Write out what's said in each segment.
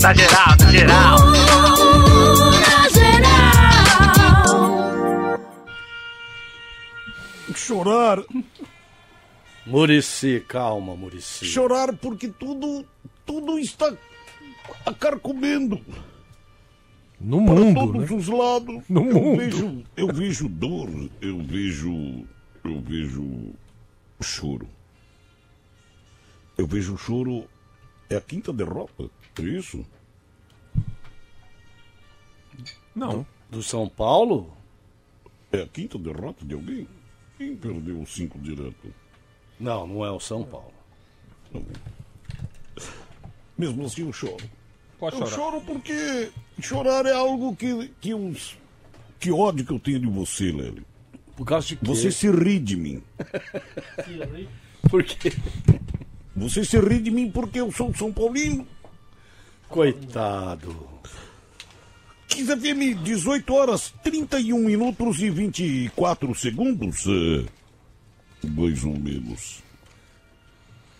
Na geral, na geral. Na geral. Chorar, Murici, calma, Murici. chorar porque tudo, tudo está a carcomendo No para mundo, todos né? os lados. No eu mundo. vejo, eu vejo dor, eu vejo, eu vejo choro. Eu vejo choro. É a quinta derrota, isso? Não. Do São Paulo? É a quinta derrota de alguém? Quem perdeu os cinco direto? Não, não é o São Paulo. Mesmo assim eu choro. Pode Eu chorar. choro porque chorar é algo que, que os. Que ódio que eu tenho de você, Lélio. Por causa de quê? Você se ri de mim. Por quê? Você se ri de mim porque eu sou São Paulino. Coitado. 15 FM, 18 horas, 31 minutos e 24 segundos. É, mais ou menos.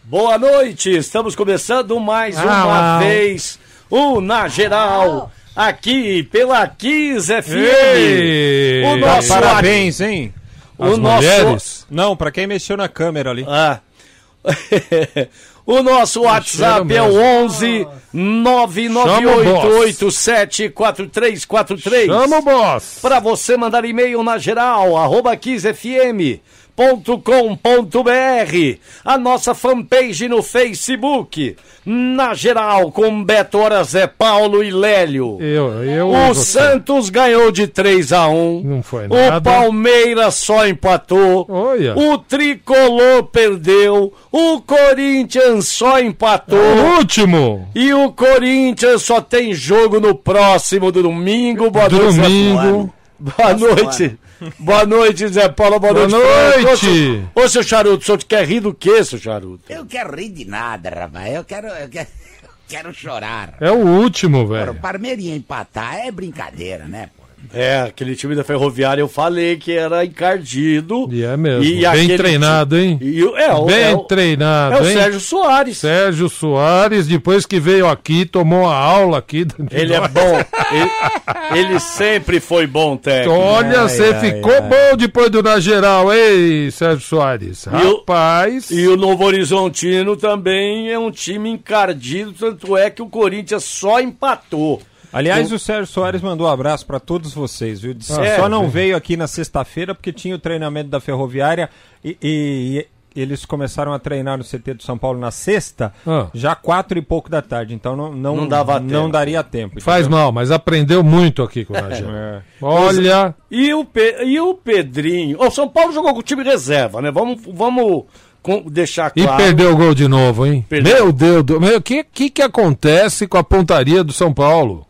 Boa noite, estamos começando mais Ah, uma lá. vez o Na Geral, aqui pela Kiss FM. Ei! O nosso Parabéns, hein? O As nosso mulheres? Não, pra quem mexeu na câmera ali. Ah. o nosso WhatsApp é o mesmo. 11 998874343. Chama o boss! Para você mandar e-mail na geral, arroba kissfm.com.br. A nossa fanpage no Facebook, na geral, com Beto Hora, Zé Paulo e Lélio. Eu, eu. O. Santos ganhou de 3 a 1 Não foi O nada. Palmeiras só empatou. Olha. O Tricolor perdeu. O Corinthians só empatou. O último! E o Corinthians só tem jogo no próximo domingo. Boa noite, Domingo. Boa noite. Boa noite, Zé Paulo. Boa, Boa noite, noite. Ô, seu- Ô, seu charuto, o senhor quer rir do quê, seu charuto? Eu quero rir de nada, rapaz. Eu quero, eu quero, eu quero chorar. É o último, Para velho. o Parmeirinha empatar é brincadeira, né, pô? É, aquele time da Ferroviária eu falei que era encardido. E é mesmo. E Bem treinado, hein? ti- E, é, o- Bem é, o- treinado, é o hein? Sérgio Soares. Sérgio Soares, depois que veio aqui, tomou a aula aqui. Ele é nós. bom. ele, ele sempre foi bom técnico. Olha, você ficou bom depois do Na Geral, hein, Sérgio Soares? E o- Rapaz. E o Novo Horizontino também é um time encardido, tanto é que o Corinthians só empatou. Aliás, o Sérgio Soares mandou um abraço pra todos vocês, viu? Disse Ah, só é, não veio aqui na sexta-feira porque tinha o treinamento da Ferroviária e, e- e eles começaram a treinar no CT do São Paulo na sexta, Ah. já quatro e pouco da tarde. Então não, não, Não dava não tempo. daria tempo. Faz entendeu? mal, mas aprendeu muito aqui com o Na Geral. É. Olha. E o, Pe- e o Pedrinho. O São Paulo jogou com o time reserva, né? Vamos, vamos com- deixar E claro. perdeu o gol de novo, hein? Perdeu. Meu Deus, do... meu, o que, que que acontece com a pontaria do São Paulo?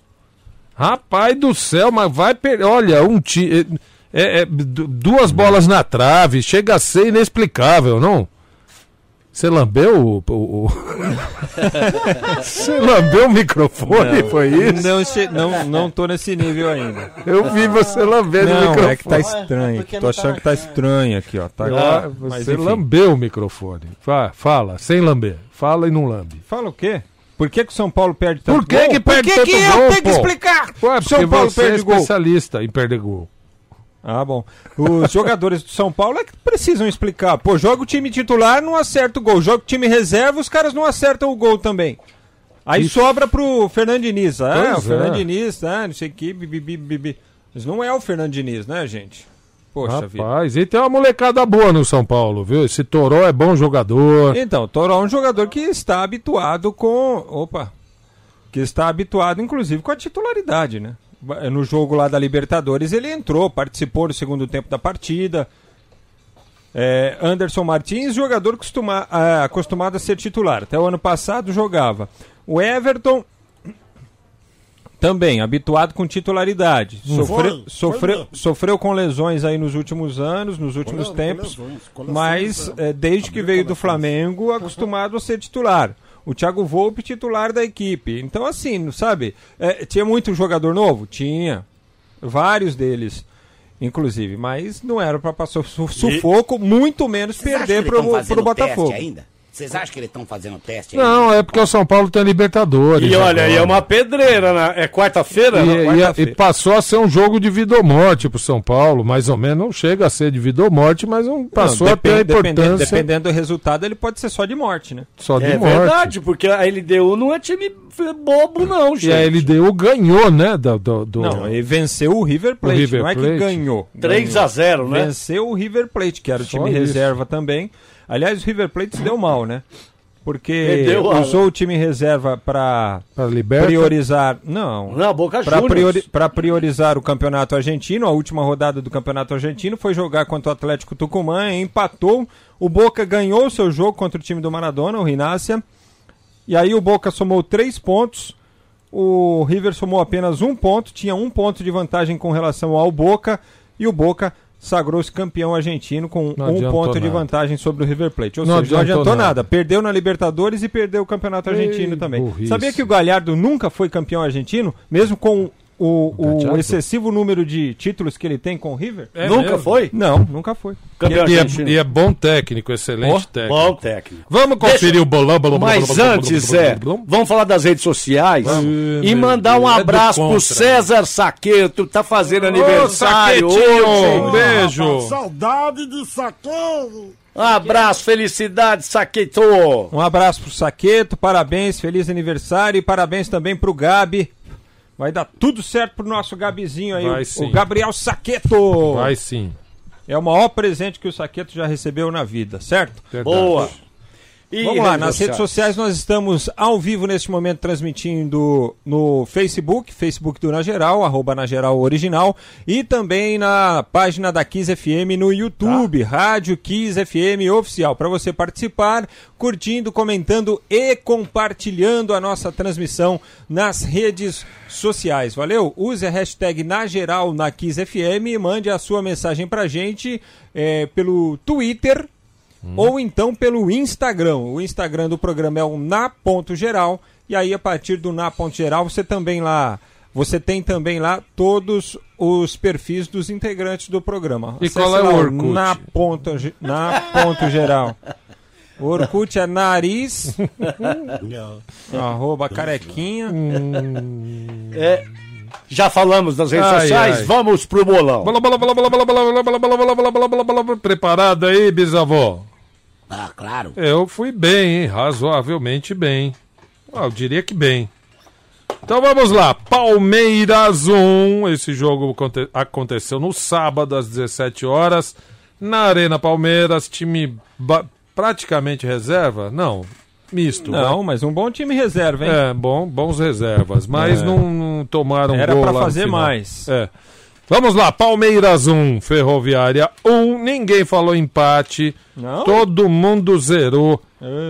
Rapaz do céu, mas vai perder. Olha, um ti... é, é, du- duas bolas na trave, chega a ser inexplicável, não? Você lambeu o. o- o- Você lambeu o microfone, foi isso? Não, não, não tô nesse nível ainda. Eu vi você lambendo o Não, microfone. é que tá estranho. Tô achando que tá estranho aqui, ó. Tá, Ah, você lambeu o microfone. Fa- Fala, sem lamber. Fala e não lambe. Fala o quê? Por que, que o São Paulo perde tanto Por que gol? que perde Por que, que tanto eu gol, tenho que pô? explicar? Ué, o porque São Paulo você é perde gol. especialista em perder gol. Ah, bom. Os jogadores do São Paulo é que precisam explicar. Pô, joga o time titular, não acerta o gol. Joga o time reserva, os caras não acertam o gol também. Aí sobra pro Fernando Diniz. Ah, Pois o é. Fernando Diniz, ah, não sei o que, bibi, bibi, bibi. Mas não é o Fernando Diniz, né, gente? Poxa vida. Rapaz, e tem uma molecada boa no São Paulo, viu? Esse Toró é bom jogador. Então, Toró é um jogador que está habituado com. Opa! Que está habituado, inclusive, com a titularidade, né? No jogo lá da Libertadores, ele entrou, participou no segundo tempo da partida. É, Anderson Martins, jogador costuma, ah, acostumado a ser titular. Até o ano passado jogava. O Everton. Também, habituado com titularidade. Sofreu, Foi, sofreu, foi. sofreu com lesões aí nos últimos anos, nos últimos tempos. lesões, Mas é. é, desde que veio do Flamengo, acostumado a ser titular. O Thiago Volpe, titular da equipe. Então, assim, sabe? é, tinha muito jogador novo? Tinha. Vários deles, inclusive. Mas não era para passar su- sufoco, muito menos Vocês perder pro teste Botafogo. ainda? Vocês acham que eles estão fazendo teste aí? Não, é porque o São Paulo tem Libertadores. E olha, e é agora. uma pedreira, né? É quarta-feira? E, Não, e- e quarta-feira. passou a ser um jogo de vida ou morte pro São Paulo, mais ou menos. Não chega a ser de vida ou morte, mas um, passou Não, a ter a depende- dependendo, importância dependendo do resultado, ele pode ser só de morte, né? só de É morte. verdade, porque a LDU não é time bobo, não, gente. E a LDU ganhou, né? Do, do, do- Não, ele venceu o River Plate, River não é que Plate. ganhou. 3 a 0 né? Venceu o River Plate, que era o Só time isso. reserva também. Aliás, o River Plate se deu mal, né? Porque Perdeu usou o time reserva para priorizar. Não. Não, Boca Para Juniors. priorizar o campeonato argentino, a última rodada do campeonato argentino foi jogar contra o Atlético Tucumã, empatou. O Boca ganhou o seu jogo contra o time do Maradona, o Rinácia. E aí o Boca somou três pontos. O River somou apenas um ponto, tinha um ponto de vantagem com relação ao Boca. E o Boca sagrou-se campeão argentino com Não um adiantou ponto de nada. vantagem sobre o River Plate. Ou Não seja, não adiantou adiantou nada. nada. Perdeu na Libertadores e perdeu o campeonato Ei, argentino também. burrice. Sabia que o Galhardo nunca foi campeão argentino, mesmo com o, o Galhardo? excessivo número de títulos que ele tem com o River? É Nunca mesmo? foi? Não, nunca foi. Campeão E é, argentino. e é bom técnico, excelente técnico. Bom técnico. Vamos conferir Deixa- o bolão. bolão, bolão, Mas bolão, antes, bolão, é, vamos falar das redes sociais e meu mandar um é abraço pro contra. César Saqueto, tá fazendo aniversário hoje. um beijo. Saudade de saqueiro. Um abraço, felicidade, Saqueto. Um abraço pro Saqueto, parabéns, feliz aniversário e parabéns também pro Gabi. Vai dar tudo certo pro nosso Gabizinho aí, Vai o, o Gabriel Saqueto. Vai sim. É o maior presente que o Saqueto já recebeu na vida, certo? Verdade. Boa. E Vamos lá, nas redes sociais nós estamos ao vivo neste momento transmitindo no Facebook, Facebook do Na Geral, arroba Na Geral Original, e também na página da Kiss FM no YouTube, Rádio Kiss FM Oficial, para você participar, curtindo, comentando e compartilhando a nossa transmissão nas redes sociais. Valeu? Use a hashtag Na Geral na Kiss FM e mande a sua mensagem pra gente eh, pelo Twitter, hum. ou então pelo Instagram. O Instagram do programa é o Na Geral, e aí a partir do Na Geral você também lá. Você tem também lá todos os perfis dos integrantes do programa. E Acesse qual é o Orkut? Na ponto, na ponto geral. O Orkut é nariz, arroba carequinha. É, já falamos nas redes ai, sociais, ai. vamos pro bolão. Preparado aí, bisavô? Ah, claro. Eu fui bem, hein? Razoavelmente bem. Ah, eu diria que bem. Então vamos lá. Palmeiras 1. Esse jogo aconte- aconteceu no sábado às 17 horas. Na Arena Palmeiras, time ba- praticamente reserva? Não, misto. Não, mas um bom time reserva, hein? É, bom, bons reservas, mas É. não, não tomaram Era gol pra lá no fazer final. mais. É. Vamos lá, Palmeiras 1, Ferroviária 1, ninguém falou empate, Não? todo mundo zerou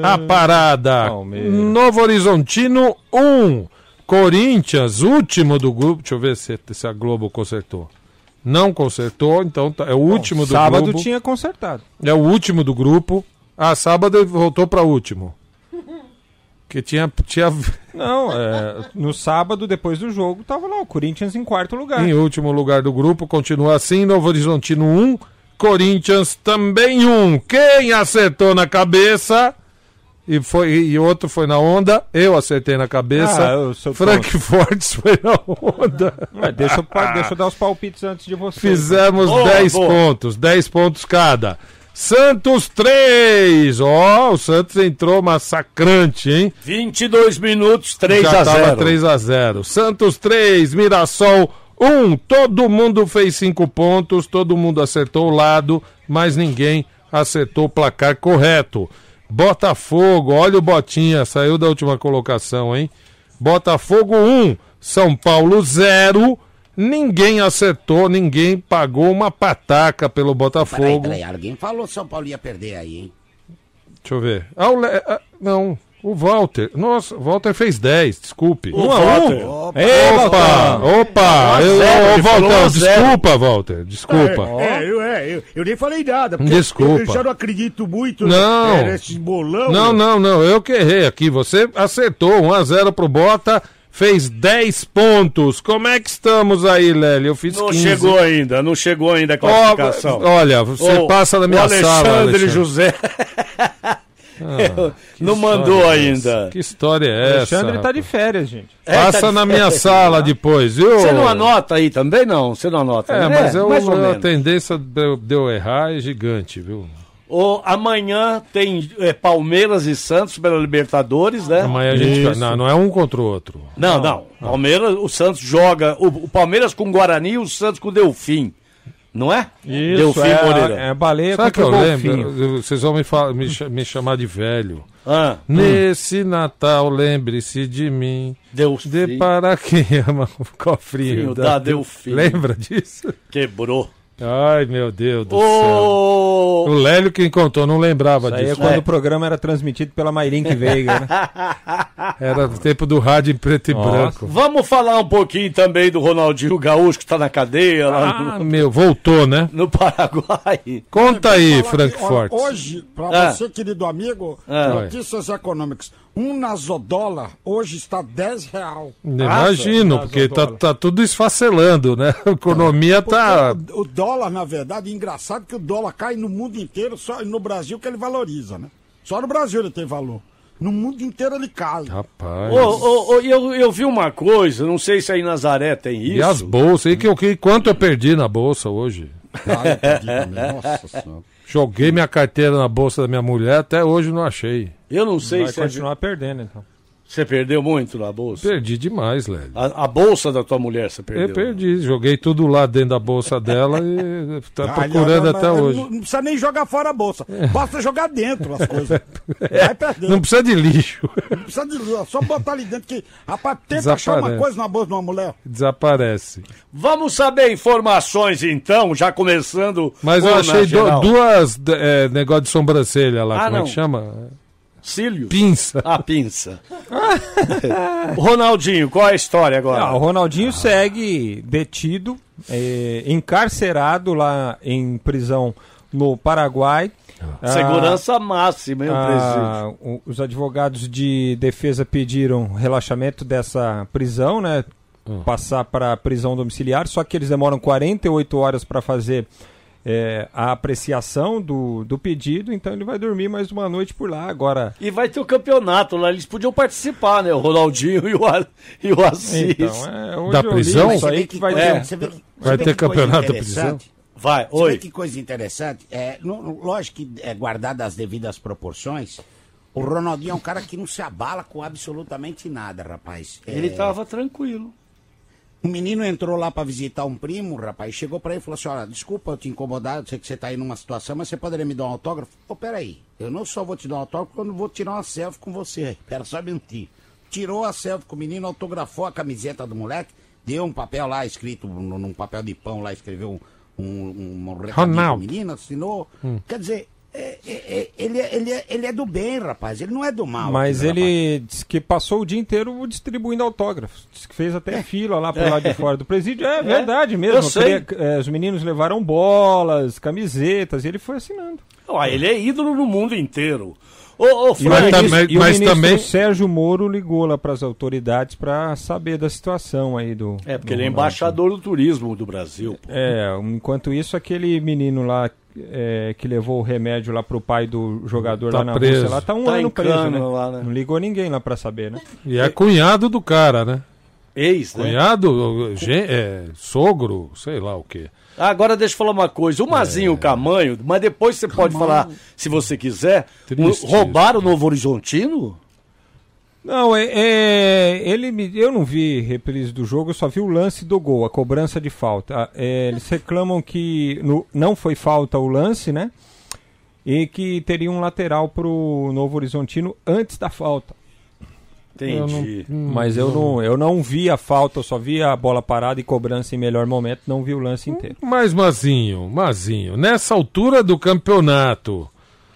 a parada. Palmeiras. Novo Horizontino 1, Corinthians, último do grupo, deixa eu ver se, se a Globo consertou. Não consertou, então tá- é o último do Sábado grupo. tinha consertado. É o último do grupo. Ah, sábado voltou para último. Que tinha, tinha Não, é, no sábado, depois do jogo, tava lá o Corinthians em quarto lugar. em último lugar do grupo, continua assim, Novo Horizontino 1, Corinthians também 1. Quem acertou na cabeça e foi e outro foi na onda, eu acertei na cabeça. Ah, eu sou Frank Fortes foi na onda. Ué, deixa, eu, deixa eu dar os palpites antes de você. Fizemos Boa, 10 boa. pontos, 10 pontos cada. Santos 3. Ó, o Santos entrou massacrante, hein? 22 minutos, 3 Já a tava 0. 3 a 0. Santos 3, Mirassol 1. Todo mundo fez 5 pontos, todo mundo acertou o lado, mas ninguém acertou o placar correto. Botafogo, olha o Botinha, saiu da última colocação, hein? Botafogo 1, São Paulo 0. Ninguém acertou, ninguém pagou uma pataca pelo Peraí, Botafogo. peraí, alguém falou que São Paulo ia perder aí, hein? Deixa eu ver. Ah, o Le- ah, não, o Walter. Nossa, o Walter fez 10, desculpe. Um a Walter. um. Ei, Opa, opa, eu, zero, ô, Walter, desculpa, Walter, desculpa. É, eu, é, eu, eu nem falei nada. porque Desculpa. Eu, eu já não acredito muito Não. é, nesse bolão. Não, não, não, eu que errei aqui. Você acertou 1x0 pro Bota, fez 10 pontos. Como é que estamos aí, Lélio? Eu fiz Não 15. chegou ainda, não chegou ainda a classificação. olha, você Ô, passa na o minha Alexandre sala, Alexandre. José. Que não mandou é ainda. Que história é essa? Alexandre tá de férias, gente. É, tá Passa de na minha férias. sala depois, viu? Você não anota aí também, não? Você não anota? É, né? mas eu, a tendência de eu errar é gigante, viu? Ô, amanhã tem é, Palmeiras e Santos pela Libertadores, né? Amanhã a gente. Não, não é um contra o outro. Não, não. Palmeiras, o Santos joga. O, o Palmeiras com Guarani e o Santos com Delfim. Não é? Delfim é, Moreira. é baleia Sabe que eu o lembro? golfinho. Eu- Vocês vão me, fa- me me chamar de velho. Ah, Nesse Natal, lembre-se de mim. Delfim. De para quem ama o cofrinho. Filho da Delfim. Lembra disso? Quebrou. Ai, meu Deus do céu. Ô, O Lélio que contou, não lembrava Isso aí é disso. quando É. o programa era transmitido pela Mairink Veiga, né? Era o tempo do rádio em preto e Nossa. branco. Vamos falar um pouquinho também do Ronaldinho Gaúcho que tá na cadeia lá Ah, no, meu, voltou, né? no Paraguai. Conta aí, Frankfurt. olha, Hoje, para Ah. você, querido amigo, Ah. notícias econômicas. Um nasodólar hoje está 10 real. Imagino, Nossa, porque tá, tá tudo esfacelando, né? A economia tá. Porque o, o dólar, na verdade, engraçado que o dólar cai no mundo inteiro, só no Brasil que ele valoriza, né? Só no Brasil ele tem valor. No mundo inteiro ele cai. Rapaz. Ô, ô, ô, eu, eu vi uma coisa, não sei se aí em Nazaré tem isso. E as bolsas? E que, que, quanto eu perdi na bolsa hoje? Ah, eu perdi também. Nossa senhora. Joguei minha carteira na bolsa da minha mulher, até hoje não achei. Eu não sei Vai se é- continuar perdendo, então. Você perdeu muito na bolsa. Perdi demais, Lélio. A, a bolsa da tua mulher você perdeu. Eu perdi, joguei tudo lá dentro da bolsa dela e tá Ah, procurando não, não, até não, hoje. Não, precisa nem jogar fora a bolsa. Basta jogar dentro as coisas. Vai perder. Não precisa de lixo. Não precisa de luz, só botar ali dentro que. Rapaz, tenta achar uma coisa na bolsa de uma mulher. Desaparece. Vamos saber informações então, já começando. Mas eu achei do- duas é, negócio de sobrancelha lá, Ah, como é que chama? Cílios. Pinça. A pinça. Ronaldinho, qual é a história agora? Ah, o Ronaldinho segue detido, eh, encarcerado lá em prisão no Paraguai. Ah, Segurança máxima, hein, o ah, os advogados de defesa pediram relaxamento dessa prisão, né? Passar para prisão domiciliar, só que eles demoram 48 horas para fazer eh, a apreciação do, do pedido, então ele vai dormir mais uma noite por lá. Agora, E vai ter o campeonato lá, eles podiam participar, né? O Ronaldinho e o, e o Assis. então, é, Da prisão? Isso aí que vai ter. que- Vai ter campeonato da interessante. Vai, Você oi. que coisa interessante. É, no- lógico que é guardado as devidas proporções. O Ronaldinho é um cara que não se abala com absolutamente nada, rapaz. É, Ele tava tranquilo. Um menino entrou lá pra visitar um primo, rapaz, chegou pra ele e falou assim: Olha, desculpa eu te incomodar, eu sei que você tá aí numa situação, mas você poderia me dar um autógrafo? Ô, peraí, eu não só vou te dar um autógrafo, eu não vou tirar uma selfie com você. Pera só um minutinho. Tirou a selfie com o menino, autografou a camiseta do moleque, deu um papel lá escrito, num, papel de pão lá, escreveu um, um, um recadinho pro Ronaldo. menino, assinou. Quer dizer, ele, é- ele, é- ele é do bem, rapaz, ele não é do mal. Mas aquele rapaz. ele disse que passou o dia inteiro distribuindo autógrafos. Disse que fez até fila lá pro lado de fora do presídio. É verdade mesmo. eu sei. Queria- é, os meninos levaram bolas, camisetas, e ele foi assinando. Ele é ídolo no mundo inteiro. Ô, ô, Frank, Mas também- e o mas também- Sérgio Moro ligou lá para as autoridades para saber da situação aí do. É, porque do ele é embaixador do turismo do Brasil. pô. É, enquanto isso, aquele menino lá é, que levou o remédio lá pro pai do jogador Tá lá na preso. Rússia, lá tá um Tá ano preso, cana né? lá, né? Não ligou ninguém lá pra saber, né? E é cunhado do cara, né? Ex, né? Cunhado, gen- é, sogro, sei lá o quê. Ah, Agora deixa eu falar uma coisa. O É. Mazinho Camanho, mas depois você pode falar, se você quiser, Triste roubaram o Novo Horizontino? Não, é, é, ele me, eu não vi reprise do jogo, eu só vi o lance do gol, a cobrança de falta. Ah, é, eles reclamam que no- não foi falta o lance, né? E que teria um lateral pro Novo Horizontino antes da falta. Entendi. Mas eu não, eu não vi a falta, eu só vi a bola parada e cobrança em melhor momento, não vi o lance inteiro. Mas, Mazinho, Mazinho, nessa altura do campeonato,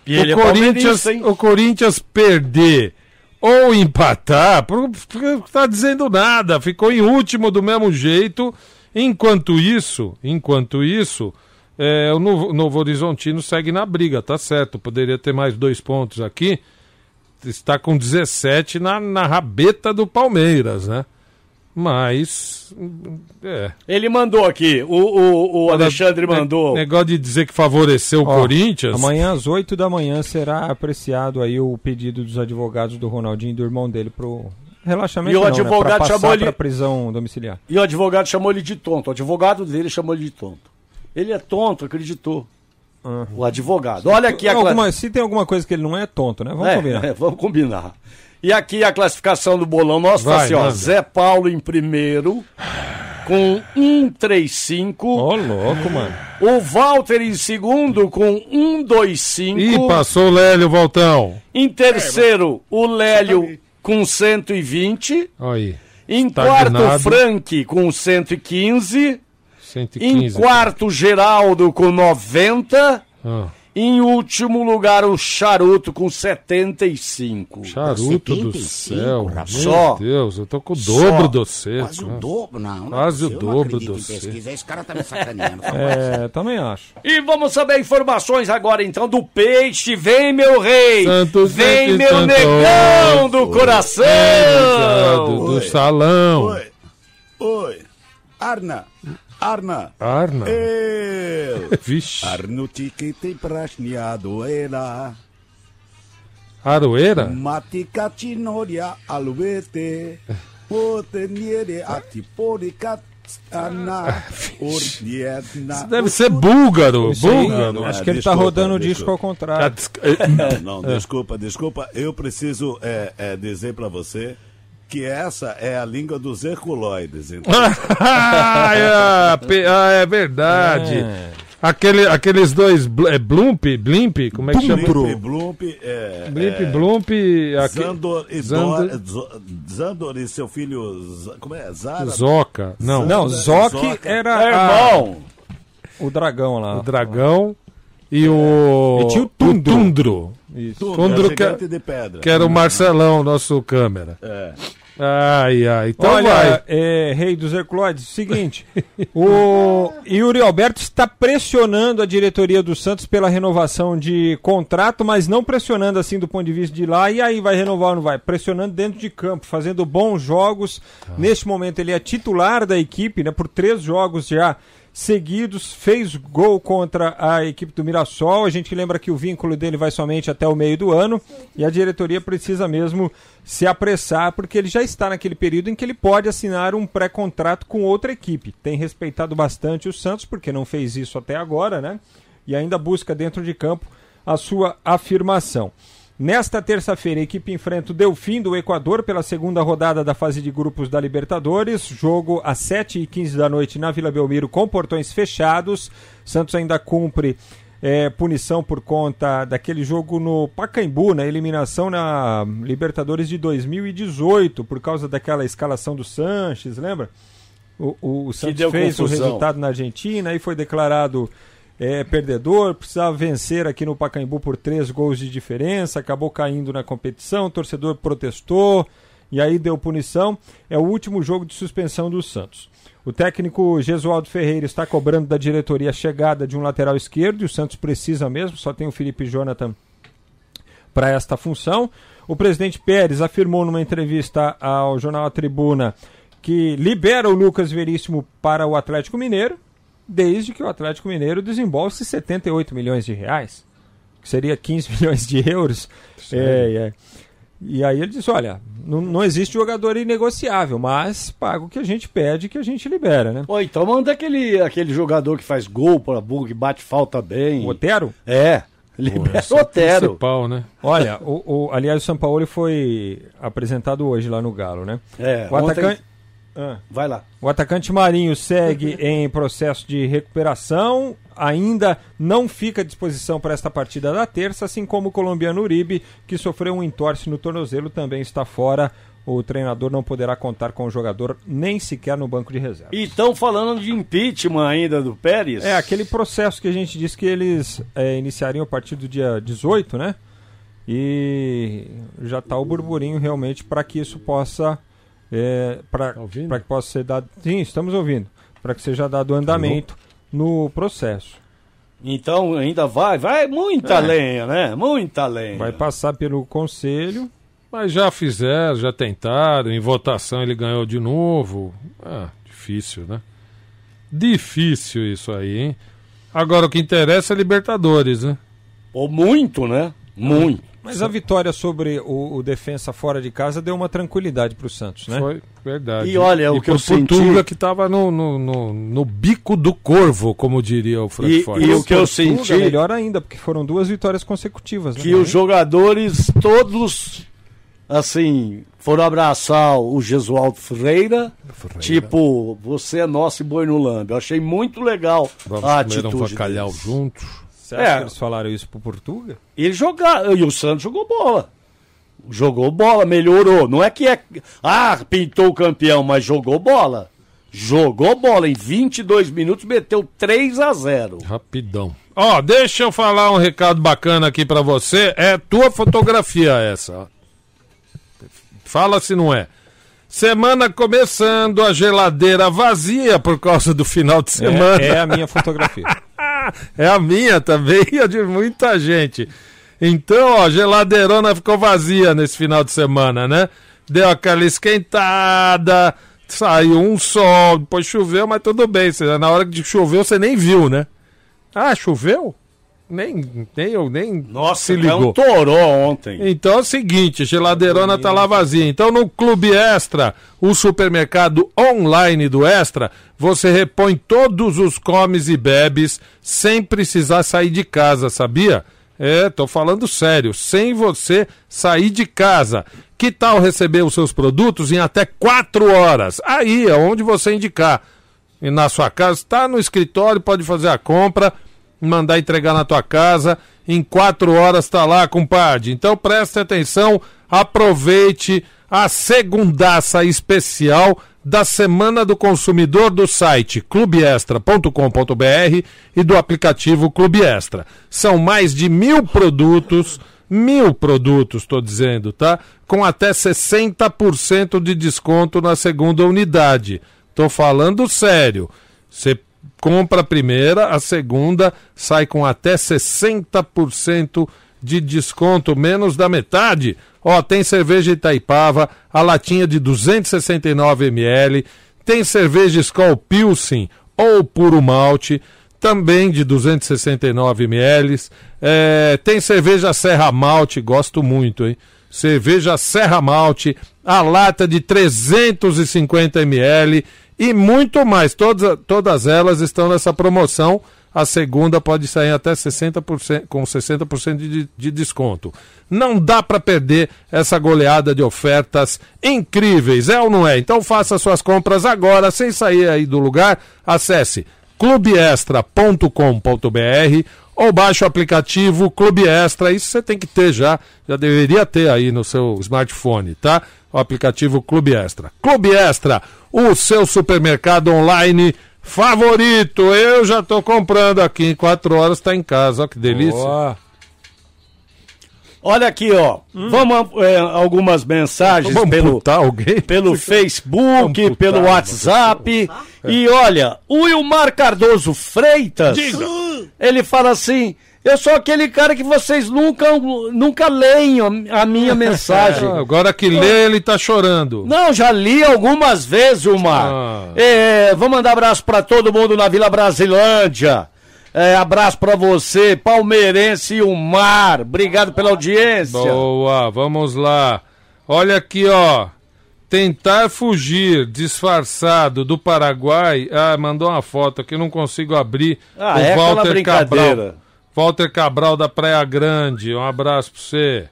E ele o, é Corinthians, o Corinthians perder ou empatar, por- por- tá dizendo nada, ficou em último do mesmo jeito. Enquanto isso, enquanto isso, é, o Novo, Novo Horizontino segue na briga, tá certo. Poderia ter mais dois pontos aqui. Está com 17 na, na rabeta do Palmeiras, né? Mas. É. Ele mandou aqui, o, o, o Alexandre mandou. Negócio de dizer que favoreceu o Ó, Corinthians. Amanhã às 8 da manhã será apreciado aí o pedido dos advogados do Ronaldinho e do irmão dele pro relaxamento E o não, advogado né? pra passar chamou ele- pra prisão domiciliar. E o advogado chamou ele de tonto. O advogado dele chamou ele de tonto. Ele é tonto, acreditou. O advogado. Olha aqui a Alguma- se tem alguma coisa que ele não é, é tonto, né? Vamos É, combinar. é, vamos combinar. E aqui a classificação do bolão nosso tá Vai, assim, ó. Zé Paulo em primeiro, com 135. Ô, louco, mano. O Walter em segundo, com 125. Ih, passou o Lélio Voltão. Em terceiro, o Lélio com 120. Olha aí. Em Estagnado. quarto, Frank com 115. 115. Em quarto, Geraldo com 90. Ah, Em último lugar, o Charuto com 75. charuto do 75, céu. rapaz. Meu Só. Deus, eu tô com o dobro Só. do cedo. Quase o dobro, não. não Quase o dobro do. Esse cara tá me sacaneando. É, também acho. E vamos saber informações agora então do peixe. Vem, meu rei! Santos, Vem, Santos, meu Santos. negão do coração! Do, do salão. Oi. Oi. Arna. Arna. Arna. Eu. Vixe. Arno tiki te prasniado era. Aroeira? Matika tinoria aluete. Poteniere atiporica ana. Orniedna. Isso deve ser búlgaro. Búlgaro. é, acho que ele tá rodando o disco ao contrário. Não, não, desculpa, desculpa. Eu preciso é, é, dizer pra você que essa é a língua dos herculoides. Então. ah, é, ah, é verdade. É. Aquele, aqueles dois. bl- É Blump? Blimp? Como é que chama? Blump, Blump, é, Blimp, é, Blump. aque- Zandor e, Zandor- Dor- Zo- Zandor e seu filho. Como é? Zara? Zoca. Não. Não, Zoc Zoca. era É, a- irmão! o dragão lá. O dragão. E o. E tinha o Tundro. Tundro. Isso. Tundro é que- de pedra. Que era o Marcelão, nosso câmera. É. Ai, ai. Então Olha, vai. é, rei dos Herculoides, seguinte, o Yuri Alberto está pressionando a diretoria do Santos pela renovação de contrato, mas não pressionando assim do ponto de vista de lá, e aí vai renovar ou não vai? Pressionando dentro de campo, fazendo bons jogos. Neste momento ele é titular da equipe, né, por três jogos já seguidos, fez gol contra a equipe do Mirassol. A gente lembra que o vínculo dele vai somente até o meio do ano e a diretoria precisa mesmo se apressar, porque ele já está naquele período em que ele pode assinar um pré-contrato com outra equipe. Tem respeitado bastante o Santos, porque não fez isso até agora, né? E ainda busca dentro de campo a sua afirmação. Nesta terça-feira, a equipe enfrenta o Delfim do Equador pela segunda rodada da fase de grupos da Libertadores. Jogo às 7h15 da noite na Vila Belmiro com portões fechados. Santos ainda cumpre é, punição por conta daquele jogo no Pacaembu, na eliminação na Libertadores de 2018, por causa daquela escalação do Sanches, lembra? O, o, o Santos fez o confusão. resultado na Argentina e foi declarado é, perdedor, precisava vencer aqui no Pacaembu por três gols de diferença, acabou caindo na competição, o torcedor protestou e aí deu punição. É o último jogo de suspensão do Santos. O técnico Gesualdo Ferreira está cobrando da diretoria a chegada de um lateral esquerdo e o Santos precisa mesmo, só tem o Felipe Jonathan para esta função. O presidente Pérez afirmou numa entrevista ao jornal A Tribuna que libera o Lucas Veríssimo para o Atlético Mineiro, desde que o Atlético Mineiro desembolse 78 milhões de reais, que seria 15 milhões de euros. É, é. E aí ele disse: olha, não, não existe jogador inegociável, mas paga o que a gente pede que a gente libera, né? Pô, então manda aquele, aquele jogador que faz gol para bug, bate falta bem. O Otero? É, libera Esse o é Otero. principal, né? Olha, o, o, aliás, o Sampaoli foi apresentado hoje lá no Galo, né? É, O ontem- atacante. Ah. Vai lá. O atacante Marinho segue em processo de recuperação, ainda não fica à disposição para esta partida da terça, assim como o colombiano Uribe, que sofreu um entorse no tornozelo, também está fora. O treinador não poderá contar com o jogador nem sequer no banco de reserva. E estão falando de impeachment ainda do Pérez. É, aquele processo que a gente disse que eles é, iniciariam a partir do dia 18, né? E já está o burburinho realmente para que isso possa. É, para Tá que possa ser dado. Sim, estamos ouvindo. Para que seja dado andamento no processo. Então ainda vai, vai muita lenha, né? Muita lenha. Vai passar pelo conselho. Mas já fizeram, já tentaram, em votação ele ganhou de novo. Ah, difícil, né? Difícil isso aí, hein? Agora o que interessa é Libertadores, né? Ou muito, né? Muito. Mas a vitória sobre o, o defensa fora de casa deu uma tranquilidade para o Santos, né? Foi verdade. E olha, o e que eu pro Portuga senti- que tava no, no, no, no bico do corvo, como diria o Frank E- Forte. e o que eu Portuga, senti- melhor ainda, porque foram duas vitórias consecutivas. né? que os jogadores todos assim foram abraçar o Gesualdo Freira, tipo você é nosso e boi no lambe. Eu achei muito legal Vamos a comer um atitude bacalhau deles. juntos. Você acha É. que eles falaram isso pro Portuga? E ele jogar e o Santos jogou bola. Jogou bola, melhorou. Não é que é ah, pintou o campeão, mas jogou bola. Jogou bola em 22 minutos, meteu 3 a 0. Rapidão. Ó, deixa eu falar um recado bacana aqui pra você. É tua fotografia essa. Fala se não é. Semana começando, a geladeira vazia por causa do final de semana. É, é a minha fotografia. É a minha também e a de muita gente. Então, ó, geladeirona ficou vazia nesse final de semana, né? Deu aquela esquentada, saiu um sol, depois choveu, mas tudo bem. Na hora que choveu, você nem viu, né? Ah, choveu? Nem, nem, eu nem Nossa, se é ligou. um toró ontem. Então é o seguinte, geladeirona tá lá vazia. Então no Clube Extra, o supermercado online do Extra, você repõe todos os comes e bebes sem precisar sair de casa, sabia? É, tô falando sério, sem você sair de casa. Que tal receber os seus produtos em até 4 horas? Aí é onde você indicar. E na sua casa, está no escritório, pode fazer a compra, mandar entregar na tua casa. Em quatro horas está lá, compadre. Então preste atenção, aproveite a segundaça especial da Semana do Consumidor do site clubeextra.com.br e do aplicativo Clube Extra. São mais de mil produtos, mil produtos, estou dizendo, tá? Com até 60% de desconto na segunda unidade. Tô falando sério. Você compra a primeira, a segunda sai com até 60% de desconto, menos da metade. Ó, tem cerveja Itaipava, a latinha de 269 ml, tem cerveja Skol Pilsen ou puro malte, também de 269 ml. É, tem cerveja Serra Malte, gosto muito, hein? Cerveja Serra Malte, a lata de 350 ml e muito mais. Todas, todas elas estão nessa promoção. A segunda pode sair até 60%, com 60% de, de desconto. Não dá para perder essa goleada de ofertas incríveis, é ou não é? Então faça suas compras agora, sem sair aí do lugar. Acesse clubeextra.com.br ou baixe o aplicativo Clube Extra. Isso você tem que ter já, já deveria ter aí no seu smartphone, tá? O aplicativo Clube Extra. Clube Extra, o seu supermercado online favorito. Eu já tô comprando aqui, em quatro horas tá em casa. Olha que delícia. Ó, Olha aqui, ó. Vamos é, algumas mensagens Vamos pelo, pelo Facebook, Vamos pelo WhatsApp. E olha, o Wilmar Cardoso Freitas, ele fala assim: eu sou aquele cara que vocês nunca, nunca leem a minha mensagem. Ah, agora que lê, ele tá chorando. Não, já li algumas vezes, Wilmar. Ah. É, vou mandar abraço pra todo mundo na Vila Brasilândia. É, abraço pra você, palmeirense Wilmar. Obrigado pela audiência. Boa, vamos lá. Olha aqui, ó. Tentar fugir disfarçado do Paraguai. Ah, mandou uma foto aqui, não consigo abrir. Ah, é aquela brincadeira. Cabral. Walter Cabral da Praia Grande. Um abraço pra você.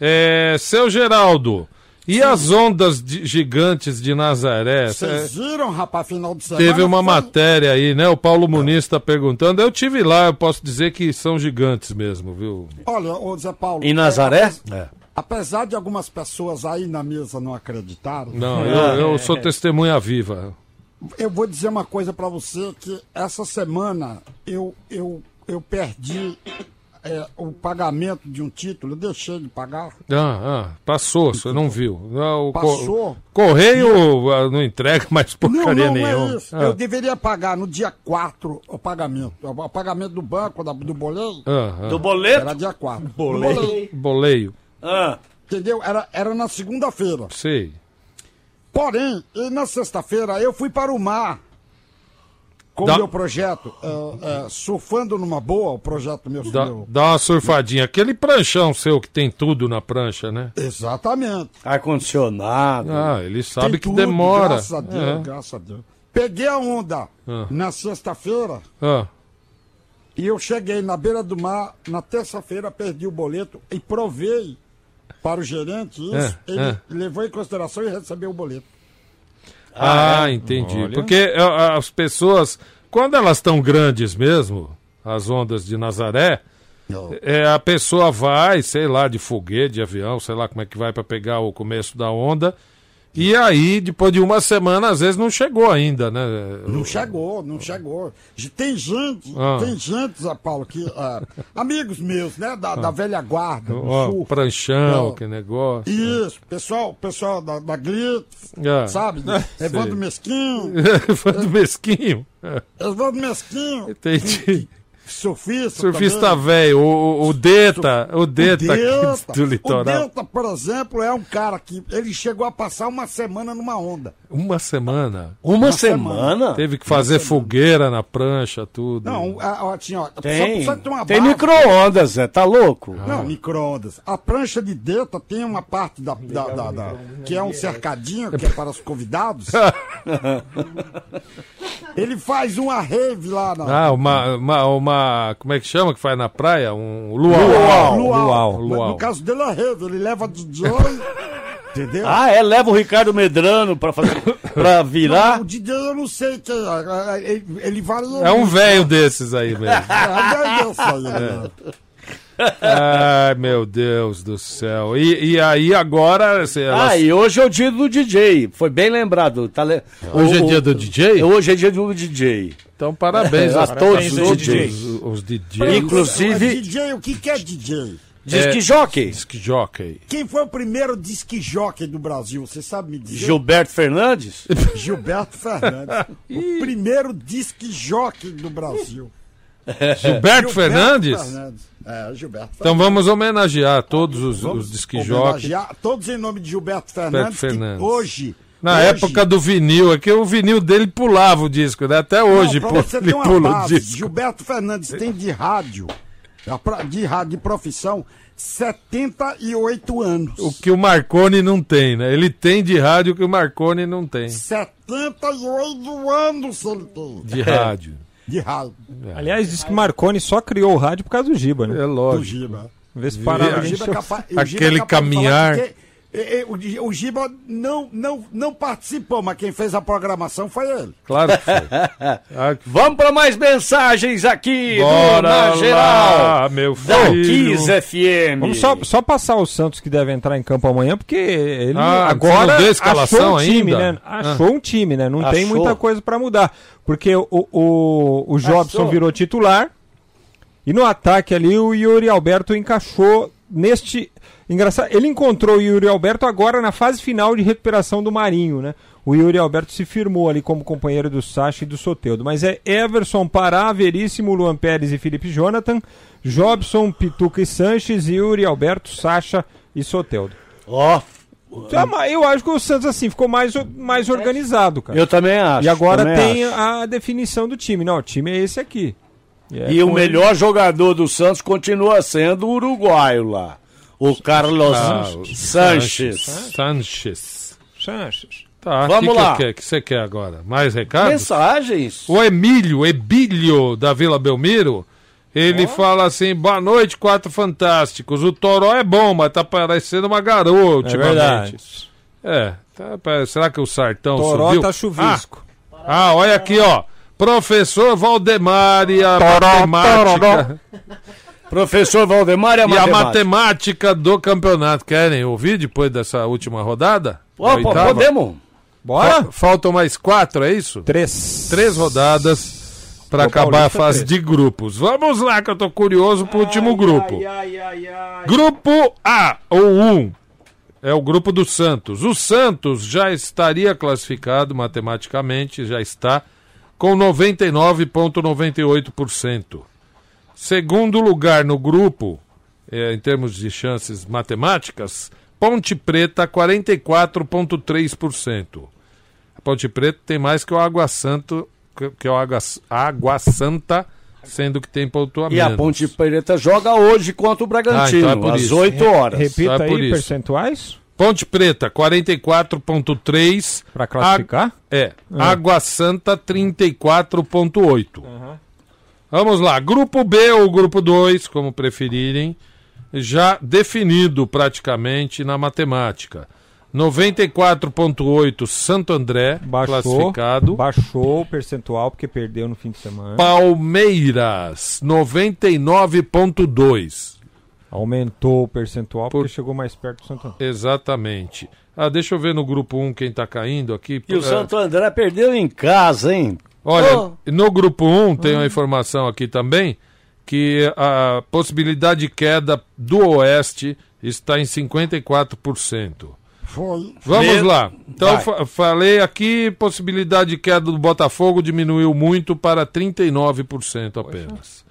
É, seu Geraldo. E as ondas de- gigantes de Nazaré? Vocês viram, rapaz, final de semana? Teve uma foi- matéria aí, né? O Paulo Muniz está perguntando. Eu tive lá, eu posso dizer que são gigantes mesmo, viu? Olha, ô Zé Paulo. Em Nazaré? é, Apesar de algumas pessoas aí na mesa não acreditarem, Não, eu, eu sou testemunha viva. eu vou dizer uma coisa pra você que essa semana eu eu eu perdi é, o pagamento de um título, eu deixei de pagar. Ah, ah, passou, você não viu. Ah, Passou? Correio ah, não entrega mais porcaria não, não nenhuma. é isso. Ah, Eu deveria pagar no dia 4 o pagamento. O pagamento do banco, da- do boleio, ah, ah. Do boleto? era dia 4. Boleio. Boleio. Ah, Entendeu? Era, era na segunda-feira. Sei. Porém, na sexta-feira eu fui para o mar com o Dá- meu projeto, é, é, surfando numa boa, o projeto meu. Dá, meu- dá uma surfadinha. Aquele pranchão seu que tem tudo na prancha, né? Exatamente. Ar-condicionado. Ah, ele sabe Tem que tudo, demora. Graças a Deus, É. graças a Deus. Peguei a onda Ah. na sexta-feira Ah, e eu cheguei na beira do mar. Na terça-feira perdi o boleto e provei para o gerente isso. É, ele é. levou em consideração e recebeu o boleto. Ah, entendi. Olha. Porque é, as pessoas, quando elas estão grandes mesmo, as ondas de Nazaré, é, a pessoa vai, sei lá, de foguete, de avião, sei lá como é que vai para pegar o começo da onda. E aí, depois de uma semana, às vezes não chegou ainda, né? Não chegou, não chegou. Tem gente, Ah. tem gente, Zé Paulo, que. ah, amigos meus, né? Da, da velha guarda. do Ó, sul. pranchão, Ó, que negócio. Isso, pessoal, pessoal da, da Glitz, Ah. sabe? Evandro Mesquinho. Do mesquinho. É, Evandro Mesquinho. Entendi. Surfista. Surfista também. velho, o, o Deta, o Deta, O do o litoral. Delta, por exemplo, é um cara que ele chegou a passar uma semana numa onda. Uma semana. Uma, Uma semana? Teve que fazer fogueira na prancha, tudo. Não, a- ó, assim, ó, Tem. só, só tem uma Tem base. micro-ondas, Zé, tá louco? Não, micro-ondas. A prancha de Delta tem uma parte da, da- da- da- que é um cercadinho, que é para os convidados. Ele faz uma rave lá na. Ah, uma, uma, uma. Como é que chama que faz na praia? Um luau. luau. luau. Mas luau. No caso dele é rave, ele leva DJ. entendeu? Ah, é? Leva o Ricardo Medrano pra, fazer, pra virar? O DJ eu não sei quem é. Ele, ele varia. É um velho desses aí mesmo. É, é desse aí, né? Ai, meu Deus do céu. E, e aí agora. se elas- Ah, e hoje é o dia do DJ. Foi bem lembrado. Tá le... Hoje é o- dia do DJ? Hoje é dia do DJ. Então parabéns É, a a todos todos os DJs. Os, os DJs. Inclusive- DJ, o que, que é DJ? Diz É. jockey. Disc jockey. Quem foi o primeiro disque jockey do Brasil? Você sabe me dizer? Gilberto Fernandes? Gilberto Fernandes. o primeiro disque jockey do Brasil. Gilberto Fernandes? É, Gilberto Então vamos homenagear todos os, Vamos os Todos em nome de Gilberto Fernandes. que Fernandes. hoje. Na hoje, época do vinil, é que o vinil dele pulava o disco, né? Até hoje Não, ele pula o base, disco. Gilberto Fernandes tem de rádio, de rádio de profissão, 78 anos. O que o Marconi não tem, né? Ele tem de rádio o que o Marconi não tem. 78 anos ele tem De rádio. De rádio. Aliás, diz que Marconi só criou o rádio por causa do Giba, né? É Do lógico. Giba. Vê se parava O de Giba é é Aquele capaz de falar caminhar. É, é, o O Giba não, não, não participou, mas quem fez a programação foi ele. Claro que foi. Ah, Vamos para mais mensagens aqui do Bora Na Geral. lá, meu Da filho. Kiss FM. Vamos só, só passar o Santos que deve entrar em campo amanhã, porque ele Ah, agora achou um time, ainda? né? Achou um time, né? Não tem Achou. muita coisa pra mudar. Porque o, o, o Jobson Achou. virou titular e no ataque ali o Yuri Alberto encaixou neste... Engraçado, ele encontrou o Yuri Alberto agora na fase final de recuperação do Marinho, né? O Yuri Alberto se firmou ali como companheiro do Sacha e do Soteudo. Mas é Everson, Pará, Veríssimo, Luan Pérez e Felipe Jonathan, Jobson, Pituca e Sanches, Yuri Alberto, Sacha e Soteudo. Ó, mas Eu acho que o Santos assim ficou mais, mais organizado, cara. eu também acho. E agora tem acho. a definição do time. Não, o time é esse aqui. é E o melhor jogador do Santos continua sendo o uruguaio lá. O Carlos Ah, o Sanches. Sanches. Sanches. Tá, Vamos que que lá. eu quero? que você quer agora? Mais recados? Mensagens. O Emílio, Ebílio, da Vila Belmiro, ele fala assim, boa noite, Quatro Fantásticos. O Toró é bom, mas tá parecendo uma garoa ultimamente. verdade. É, tá, será que o Sartão Toró subiu? tá chuvisco. Ah, ah, olha aqui, ó. Professor Valdemar e a matemática. Professor Valdemar e a E a matemática. matemática do campeonato. Querem ouvir depois dessa última rodada? Da pô, podemos? Bora? Fa- Faltam mais quatro, é isso? Três. Três rodadas para acabar a fase três. de grupos. Vamos lá, que eu tô curioso pro último grupo. Grupo A, ou 1, é o grupo do Santos. O Santos já estaria classificado matematicamente, já está, com 99,98%. Segundo lugar no grupo, eh, em termos de chances matemáticas, Ponte Preta 44,3%. A Ponte Preta tem mais que o Água Santo, que, que é o Água, Água Santa, sendo que tem pontuamento. E a Ponte Preta joga hoje contra o Bragantino, Ah, então é por às isso. 8 horas. Repita Só é por aí isso. percentuais Ponte Preta 44,3%. para classificar. É. Água Santa 34,8. Vamos lá. Grupo B ou grupo 2, como preferirem, já definido praticamente na matemática. 94,8 Santo André, Baixou, classificado. baixou o percentual porque perdeu no fim de semana. Palmeiras, 99,2. Aumentou o percentual porque Por- chegou mais perto do Santo André. Exatamente. Ah, deixa eu ver no grupo 1 quem tá caindo aqui. E o É, Santo André perdeu em casa, hein? Olha, Oh. no grupo 1 tem uma informação aqui também que a possibilidade de queda do Oeste está em 54%. Foi. Vamos lá. Então, fa- falei aqui, possibilidade de queda do Botafogo diminuiu muito para 39% apenas.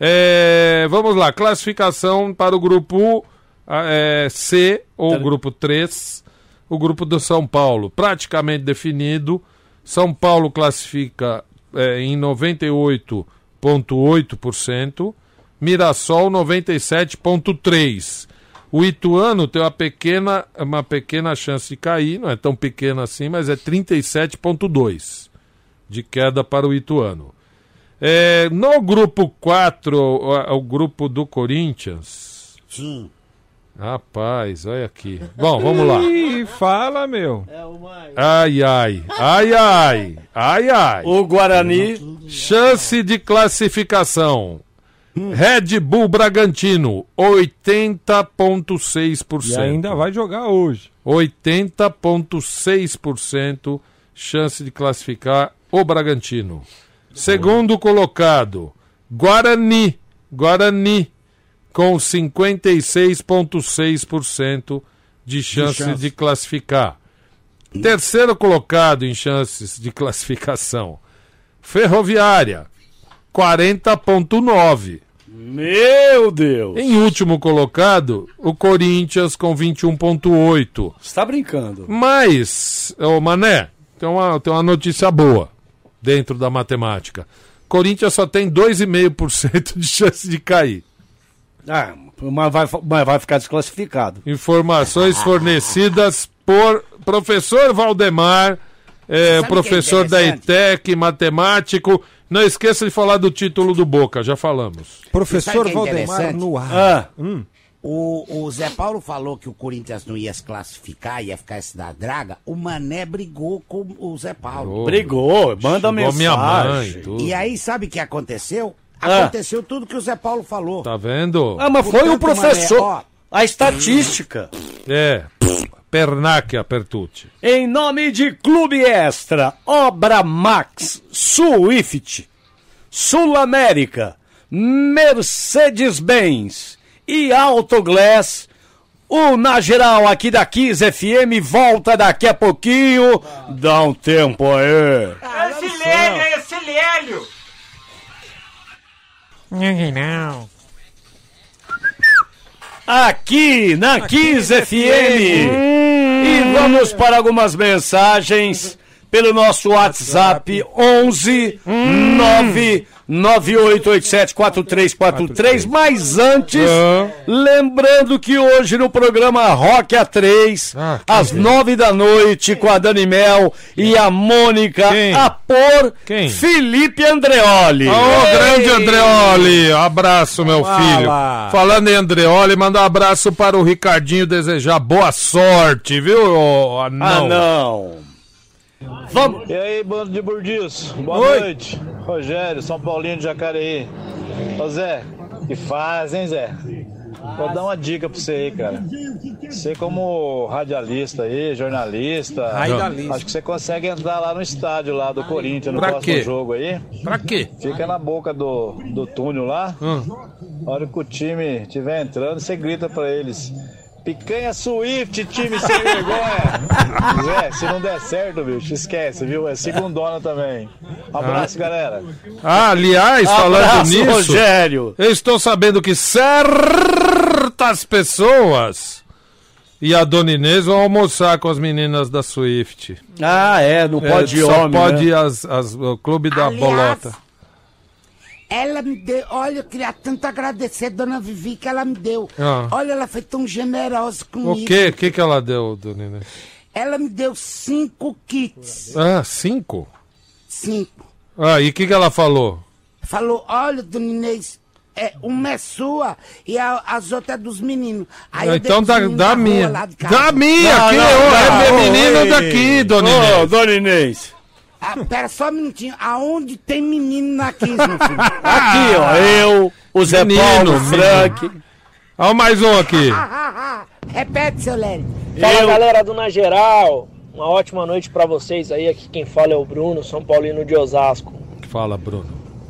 É, vamos lá, classificação para o grupo ah, é, C ou Tá. grupo 3, o grupo do São Paulo, praticamente definido. São Paulo classifica é, em 98,8%, Mirassol 97,3%. O Ituano tem uma pequena, uma pequena chance de cair, não é tão pequena assim, mas é 37,2% de queda para o Ituano. É, no grupo 4, o, o grupo do Corinthians. Sim. Rapaz, olha aqui. Bom, vamos lá. Ih, fala, meu. Ai, ai, ai, ai, ai, ai. O Guarani, Chance de classificação. Red Bull Bragantino, 80,6%. E ainda vai jogar hoje. 80,6% chance de classificar o Bragantino. Segundo colocado, Guarani. Guarani, com 56,6% de chance de, chance. classificar. Terceiro colocado em chances de classificação, Ferroviária, 40,9%. meu Deus. Em último colocado, o Corinthians com 21,8%. Você tá brincando. Mas, ô Mané, tem uma, tem uma notícia boa dentro da matemática. Corinthians só tem 2,5% de chance de cair. Ah, mas vai, mas vai ficar desclassificado. Informações fornecidas por professor Valdemar, é, Sabe professor é da? ETEC, matemático. Não esqueça de falar do título do Boca, já falamos. Professor é Valdemar no ar. Ah, O, o Zé Paulo falou que o Corinthians não ia se classificar, ia ficar esse da draga. O Mané brigou com o Zé Paulo. brigou, manda Chegou mensagem. minha mãe, tudo. E aí, sabe o que aconteceu? Ah. Aconteceu tudo que o Zé Paulo falou. Tá vendo? Ah, mas foi o Portanto, professor. Mané, a estatística. É. Pernacchia Pertucci. Em nome de Clube Extra, Obra Max, Swift, Sul América, Mercedes-Benz e Autoglass, o Na Geral aqui da Kiss FM volta daqui a pouquinho. Dá um tempo aí. Esse Lélio, esse Lélio! Aqui na Kiss FM. E vamos para algumas mensagens pelo nosso WhatsApp 11 998874343. Mas antes, lembrando que hoje no programa Rock A3, Ah, às nove da noite, com a Dani Mel e a Mônica, Quem? a por Quem? Felipe Andreoli. Ô, Ei! grande Andreoli, abraço, meu Fala. filho. Falando em Andreoli, mandar um abraço para o Ricardinho, desejar boa sorte, viu, Ah, anão? não. Vamos. E aí, bando de burdiços, boa Oi. noite. Rogério, São Paulinho de Jacareí. Ô Zé, que faz, hein, Zé? Vou dar uma dica pra você aí, cara. Você como radialista aí, jornalista, Radialista. acho que você consegue entrar lá no estádio lá do Corinthians no Pra próximo quê? jogo aí. Pra quê? Fica na boca do, do túnel lá. Hum. A hora que o time estiver entrando, você grita pra eles. Picanha Swift, time sem vergonha! Zé, se não der certo, bicho, esquece, viu? É segundona também. Abraço, galera. Ah, aliás, falando Abraço, nisso, Rogério. eu estou sabendo que certas pessoas e a Dona Inês vão almoçar com as meninas da Swift. Ah, é, não É, pode ir só homem. pode né? as, as- o clube da Aliás, bolota. Ela me deu, olha, eu queria tanto agradecer, dona Vivi, que ela me deu. Ah. Olha, ela foi tão generosa comigo. O quê? O que, que ela deu, Dona Inês? Ela me deu cinco kits. Ah, cinco? Cinco. Ah, e o que, que ela falou? Falou, olha, dona Inês, é, uma é sua e a- as outras é dos meninos. Aí Ah, eu então dá, dá da minha. lá de casa. Dá minha, Não, aqui, não, ó, não. é Oi. menino daqui, Dona Ô, Inês. dona Inês. Ah, pera só um minutinho. Aonde tem menino na Kiss, meu filho? Aqui, ó, eu, o Zé Menino, Paulo, o. Frank. Olha mais um aqui. Repete, seu Lélio. Fala Eu- galera do Na Geral, uma ótima noite pra vocês aí. Aqui quem fala é o Bruno, São Paulino de Osasco. Fala, Bruno.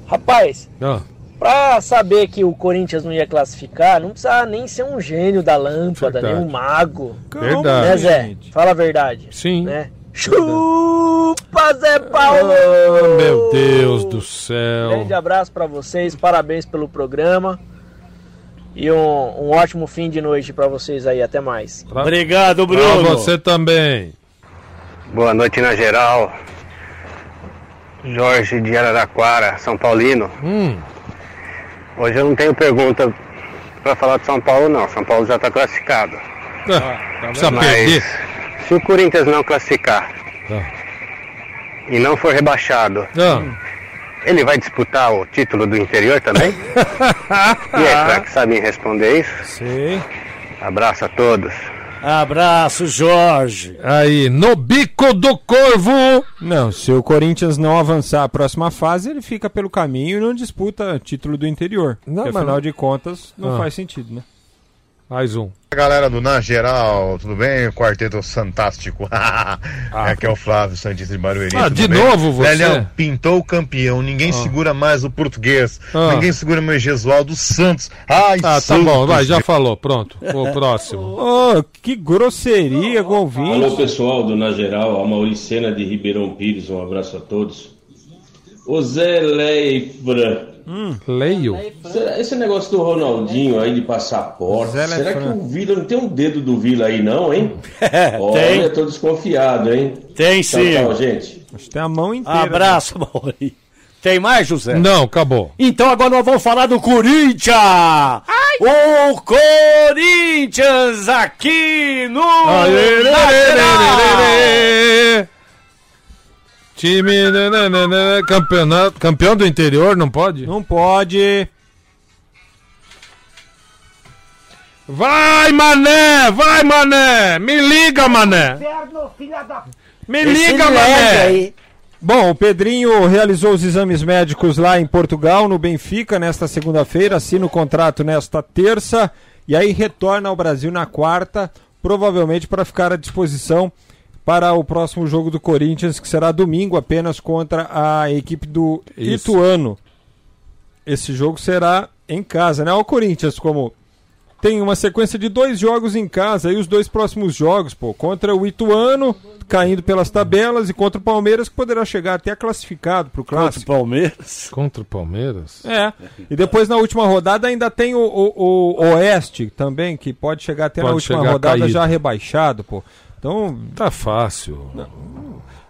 Rapaz, Ah, pra saber que o Corinthians não ia classificar, não precisava nem ser um gênio da lâmpada, Verdade. nem um mago. Verdade. Né, Zé? Fala a verdade. sim. Né? Chupa, Zé Paulo! Ah, meu Deus do céu. Grande abraço pra vocês, parabéns pelo programa. E um, um ótimo fim de noite pra vocês aí. Até mais. Pra, Obrigado, pra Bruno. você também. Boa noite na geral. Jorge de Araraquara, São Paulino. Hum, Hoje eu não tenho pergunta para falar de São Paulo não. São Paulo já está classificado. ah, precisa Mas perder. Se o Corinthians não classificar Ah. e não for rebaixado, Ah, ele vai disputar o título do interior também? e é claro que sabem responder isso. Sei. Abraço a todos. Abraço, Jorge. aí, no bico do corvo. Não, se o Corinthians não avançar a próxima fase, ele fica pelo caminho e não disputa título do interior. Não, Porque, mas afinal não- de contas, não Ah. faz sentido, né? Mais um. Galera do Na Geral, tudo bem? Quarteto Fantástico. Aqui é o Flávio Santista de Barueri. Ah, de bem? novo você? Velhão, pintou o campeão. Ninguém segura mais o português. Ah. Ninguém segura mais Gesualdo Santos. Ai, Ah, tá bom, vai, já falou. Pronto. O próximo. Ô, que grosseria com o Alô pessoal do Na Geral, a Mauricena de Ribeirão Pires, um abraço a todos. O Zé Leifra, Leio. será- esse negócio do Ronaldinho aí de passaporte, Zé será que o Vila não tem um dedo do Vila aí não, hein? Olha, tem. tô desconfiado, hein? Tem Tchau, sim. tchau, gente. Acho que tem a mão inteira. Abraço, Mauri. Tem mais, José? Não, acabou. Então agora nós vamos falar do Corinthians! O Corinthians aqui no Aê, lê, Na lê, lê, Time né, né, né, né, campeonato, campeão do interior, não pode? Não pode. Vai, mané! Vai, mané! Me liga, mané! Me liga, mané! Bom, o Pedrinho realizou os exames médicos lá em Portugal, no Benfica, nesta segunda-feira, assina o contrato nesta terça e aí retorna ao Brasil na quarta, provavelmente para ficar à disposição para o próximo jogo do Corinthians, que será domingo apenas contra a equipe do Isso. Ituano. Esse jogo será em casa, né? O Corinthians, como tem uma sequência de dois jogos em casa, e os dois próximos jogos, pô, contra o Ituano, caindo pelas tabelas, e contra o Palmeiras, que poderá chegar até classificado para o Contra o clássico. Palmeiras. Contra o Palmeiras? É. E depois na última rodada ainda tem o, o- o Oeste também, que pode chegar até na Pode última chegar rodada caído. já rebaixado, pô. Então, Tá fácil.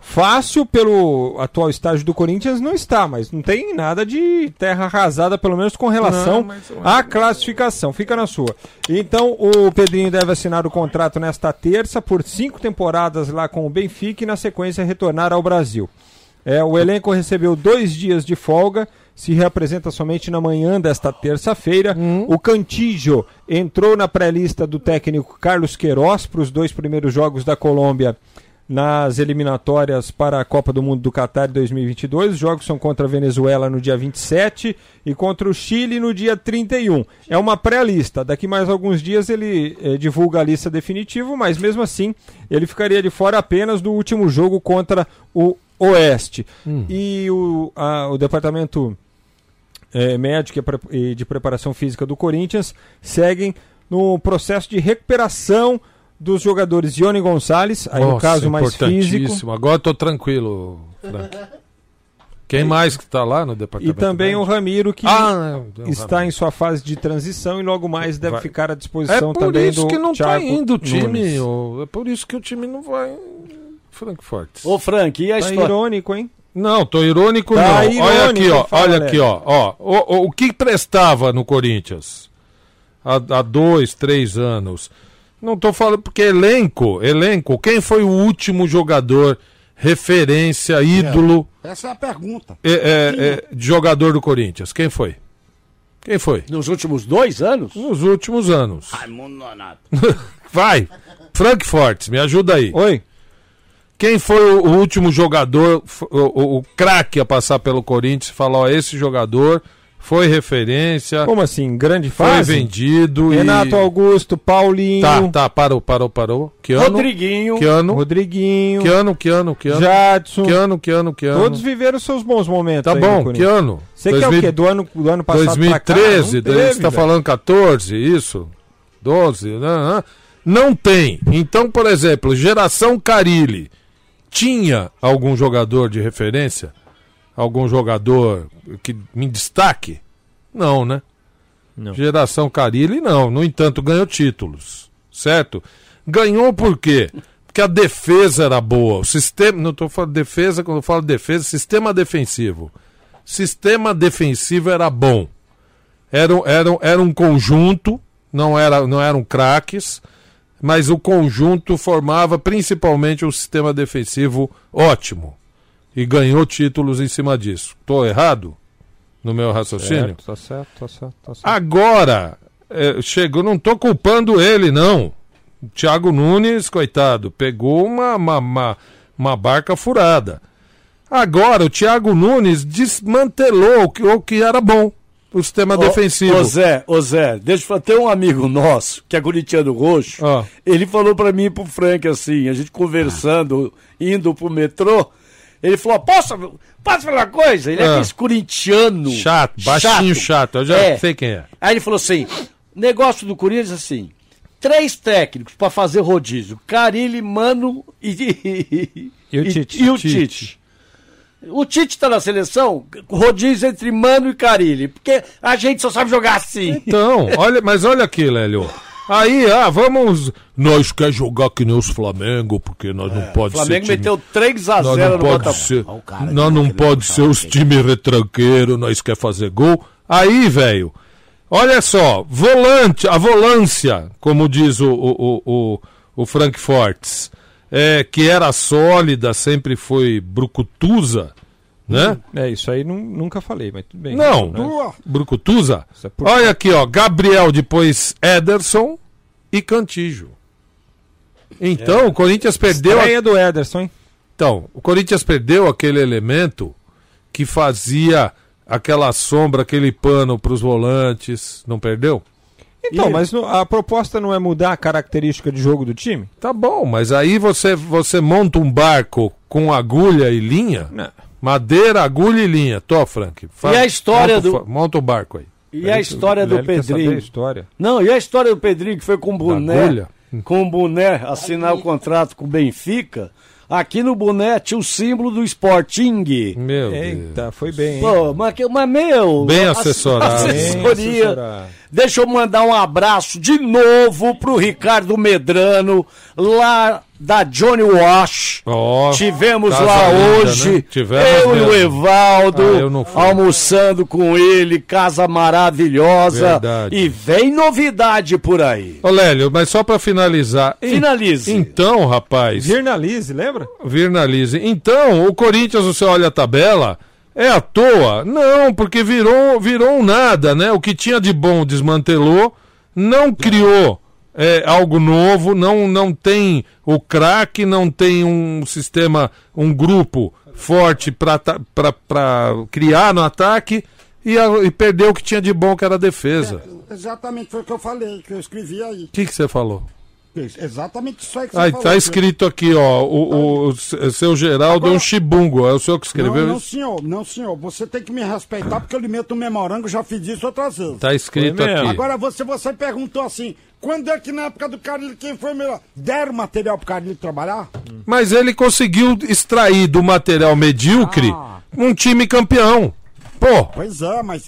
fácil pelo atual estágio do Corinthians não está, mas não tem nada de terra arrasada, pelo menos com relação Não, à classificação. Fica na sua. Então o Pedrinho deve assinar o contrato nesta terça por cinco temporadas lá com o Benfica e na sequência retornar ao Brasil. É, o elenco recebeu dois dias de folga, se reapresenta somente na manhã desta terça-feira. O Cantijo entrou na pré-lista do técnico Carlos Queiroz para os dois primeiros jogos da Colômbia nas eliminatórias para a Copa do Mundo do Catar 2022. Os jogos são contra a Venezuela no dia 27 e contra o Chile no dia 31. É uma pré-lista. Daqui mais alguns dias ele eh, divulga a lista definitiva, mas mesmo assim ele ficaria de fora apenas do último jogo contra o Oeste. E o, a- o departamento médico e e de preparação física do Corinthians seguem no processo de recuperação dos jogadores Ione Gonçalves, aí no Nossa, caso mais físico. Agora eu tô tranquilo, Frank. Quem mais que tá lá no E departamento? também o médico? Ramiro, que Ah, é, o está Ramiro. em sua fase de transição e logo mais deve Vai. ficar à É disposição por também isso do que não tá Thiago indo o time. Nunes. É por isso que o time não vai. Frankfurt. Ô, Frank, e a Tá história? irônico, hein? Não, tô irônico Tá não. olha irônico, aqui, ó. fala, olha aqui, ó. ó o, o, o que prestava no Corinthians há, há dois, três anos. Não tô falando porque elenco, elenco. Quem foi o último jogador referência, ídolo, Essa é a pergunta. é, é, é, de jogador do Corinthians? Quem foi? Quem foi? Nos últimos dois anos? Nos últimos anos. Raimundo Nonato. Vai, Frankfurt, me ajuda aí. Oi. Quem foi o, último jogador, o, o, o craque a passar pelo Corinthians e falar, ó, esse jogador foi referência, Como assim? Grande foi fase? vendido Renato e... Augusto, Paulinho, Tá, tá, parou, parou, parou. Que ano? Rodriguinho. Que ano? Rodriguinho, Que ano, que ano, que ano? Jadson. Que ano, que ano, que ano? Todos viveram seus bons momentos. Tá bom, que ano? Você quer o quê? Do ano, do ano passado pra cá? 2013, Não daí teve, você tá falando 14, isso? 12, né? né? Não tem. Então, por exemplo, geração Carilli tinha algum jogador de referência? Algum jogador que me destaque? Não, né? Não. Geração Carilli não. No entanto, ganhou títulos, certo? Ganhou por quê? Porque a defesa era boa. O sistema, não estou falando defesa, quando eu falo defesa, sistema defensivo. Sistema defensivo era bom. Era, um- era, era um conjunto, não, era, não eram craques, mas o conjunto formava principalmente um sistema defensivo ótimo. E ganhou títulos em cima disso. Estou errado no meu raciocínio? Certo, tá certo, tá certo, tá certo. Agora, é, chegou, não tô culpando ele, não. O Thiago Nunes, coitado, pegou uma, uma, uma, uma barca furada. Agora, o Thiago Nunes desmantelou o que, o que era bom, o sistema defensivo. Ô Zé, Zé, deixa eu falar. Tem um amigo nosso, que é corintiano roxo, Ó. ele falou pra mim e pro Frank assim, a gente conversando, indo pro metrô, ele falou, posso, posso falar uma coisa? Ele é Ah. aquele corintiano. Chato, baixinho chato, eu já É. sei quem é. Aí ele falou assim, negócio do Corinthians assim, três técnicos pra fazer rodízio, Carilli, Mano e... E o Tite. E o Tite. O Tite tá na seleção, rodízio entre Mano e Carilli, porque a gente só sabe jogar assim. Então, olha, mas olha aqui, Lélio. Aí, ah, vamos. Nós quer jogar que nem os Flamengo, porque nós não pode O Flamengo ser. time- meteu 3 a Nós 0 não no pode ser, o nós não pode ser o os times retranqueiros, nós quer fazer gol. Aí, velho, olha só, volante, a volância, como diz o, o, o, o, o Frank Fortes, é, que era sólida, sempre foi brucutusa, né? É, isso aí nu- nunca falei, mas tudo bem. Não, Né? brucutusa. É por- Olha aqui, ó, Gabriel, depois Ederson e Cantijo. Então, o Corinthians perdeu... a- Estreia do Ederson, hein? então, o Corinthians perdeu aquele elemento que fazia aquela sombra, aquele pano para os volantes. Não perdeu? Então, E- mas a proposta não é mudar a característica de jogo do time? Tá bom, mas aí você, você monta um barco com agulha e linha. Não. Madeira, agulha e linha. Tô, Frank. E a história monta, do- Monta o barco aí. E a história do saber a Pedrinho. história. Não, e a história do Pedrinho que foi com o boné, agulha? com o boné assinar o contrato com o Benfica. Aqui no boné tinha o símbolo do Sporting. Meu Deus. Eita, foi bem? Pô, mas, que- mas meu. Bem ass- assessorado. Bem Assessoria. assessorado. Deixa eu mandar um abraço de novo pro Ricardo Medrano, lá da Johnny Wash. Ó, Tivemos lá linda, hoje, né? Tivemos eu e o mesmo. Evaldo, Ah, eu almoçando com ele, casa maravilhosa. Verdade. E vem novidade por aí. Ô, Lélio, mas só para finalizar. Finalize. Então, rapaz. Virnalize, lembra? Virnalize. Então, o Corinthians, você olha a tabela, é à toa? Não, porque virou, virou um nada, né? O que tinha de bom desmantelou, não criou é, algo novo, não, não tem o craque, não tem um sistema, um grupo forte para criar no ataque e, e perdeu o que tinha de bom, que era a defesa. Exatamente foi o que eu falei, que eu escrevi aí. O que, que você falou? Exatamente isso aí que você Ah, falou. tá escrito aqui, ó, o, o, o seu Geraldo é um chibungo, é o senhor que escreveu não, não, senhor, não, senhor. Você tem que me respeitar porque eu lhe meto um memorango, já fiz isso outras vezes. Tá escrito aqui. Agora você, você perguntou assim, quando é que na época do Carlinhos quem foi melhor? Deram material pro Carlinhos trabalhar? Mas ele conseguiu extrair do material medíocre Ah. um time campeão. Pô, Pois é, mas,